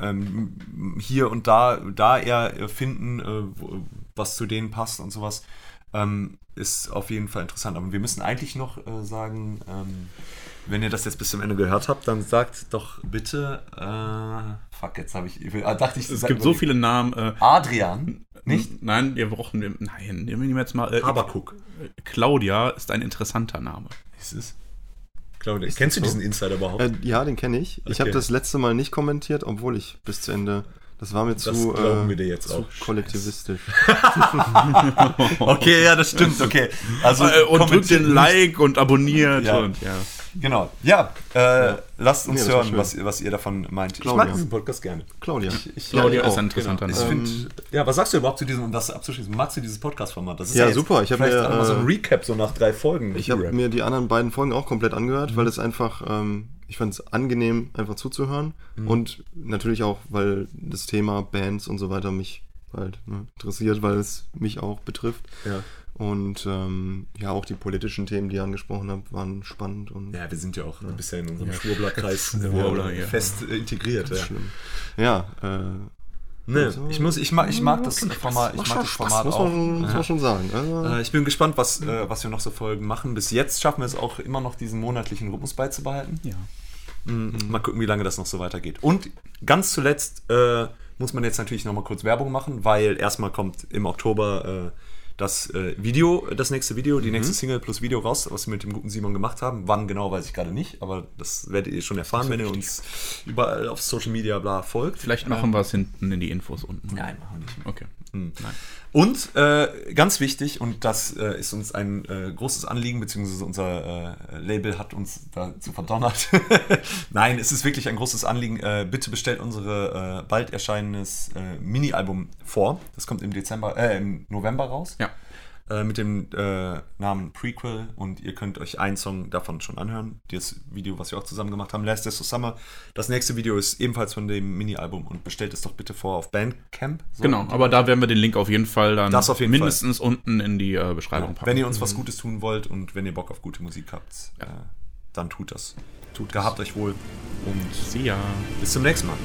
ähm, hier und da, da eher finden, äh, was zu denen passt und sowas. Ähm, ist auf jeden Fall interessant. Aber wir müssen eigentlich noch äh, sagen, ähm, wenn ihr das jetzt bis zum Ende gehört habt, dann sagt doch bitte, äh, fuck, jetzt habe ich, ah, dachte ich, Es gibt so viele Namen. Äh, Adrian, nicht? Nein, wir brauchen, wir- nein, nehmen wir jetzt mal. Äh, Habakuk. Claudia ist ein interessanter Name. Ist es? Claudia, kennst du so? diesen Insider überhaupt? Äh, ja, den kenne ich. Ich Okay. habe das letzte Mal nicht kommentiert, obwohl ich bis zu Ende. Das war mir Das zu, äh, wir dir jetzt zu auch. kollektivistisch. Okay, ja, das stimmt, okay. Also Äh, und drückt den. Like und abonniert Ja. und ja. Genau. Ja, äh, lasst uns Nee, hören, was, was ihr davon meint. Claudia. Ich mag diesen Podcast gerne. Claudia. Ich, Claudia ja, ist auch, ein interessanter genau. Name. Ich find, ja, was sagst du überhaupt zu diesem, um das abzuschließen, magst du dieses Podcast-Format? Das ist Ja, jetzt super. Ich hab vielleicht mir, auch mal so ein äh, Recap so nach drei Folgen. Ich habe mir die anderen beiden Folgen auch komplett angehört, Mhm. weil es einfach, ähm, ich fand es angenehm, einfach zuzuhören. Mhm. Und natürlich auch, weil das Thema Bands und so weiter mich halt ne, interessiert, weil es mich auch betrifft. ja. Und ähm, ja, auch die politischen Themen, die ihr angesprochen habt, waren spannend und ja, wir sind ja auch ein bisschen in unserem Schwurbler-Kreis Schwurbler, äh, ja. fest äh, integriert. Ja. schlimm. Ja, äh, Nee, Also- ich, muss, ich, mag, ich mag das Format, ich mag das Format muss auch. man, muss man schon sagen. Also, Äh, ich bin gespannt, was, äh, was wir noch so Folgen machen. Bis jetzt schaffen wir es auch immer noch, diesen monatlichen Rhythmus beizubehalten. Ja. Mhm. Mal gucken, wie lange das noch so weitergeht. Und ganz zuletzt äh, muss man jetzt natürlich noch mal kurz Werbung machen, weil erstmal kommt im Oktober äh, das äh, Video, das nächste Video, die nächste Single plus Video raus, was wir mit dem guten Simon gemacht haben. Wann genau, weiß ich gerade nicht, aber das werdet ihr schon erfahren, wenn ihr uns überall auf Social Media bla folgt. Vielleicht machen wir es hinten in die Infos unten. Nein, machen wir nicht. Okay. Nein. Und äh, ganz wichtig, und das äh, ist uns ein äh, großes Anliegen, beziehungsweise unser äh, Label hat uns dazu verdonnert. Nein, es ist wirklich ein großes Anliegen. Äh, bitte bestellt unsere äh, bald erscheinendes Mini-Album vor. Das kommt im Dezember, äh, im November raus. Ja. Äh, mit dem äh, Namen Prequel und ihr könnt euch einen Song davon schon anhören. Das Video, was wir auch zusammen gemacht haben, Last Days of Summer. Das nächste Video ist ebenfalls von dem Mini-Album und bestellt es doch bitte vor auf Bandcamp. So, Genau, aber da werden wir den Link auf jeden Fall dann jeden mindestens unten in die äh, Beschreibung packen. Wenn ihr uns was Gutes tun wollt und wenn ihr Bock auf gute Musik habt, äh, dann tut das. Tut Gehabt euch wohl und See ya. bis zum nächsten Mal.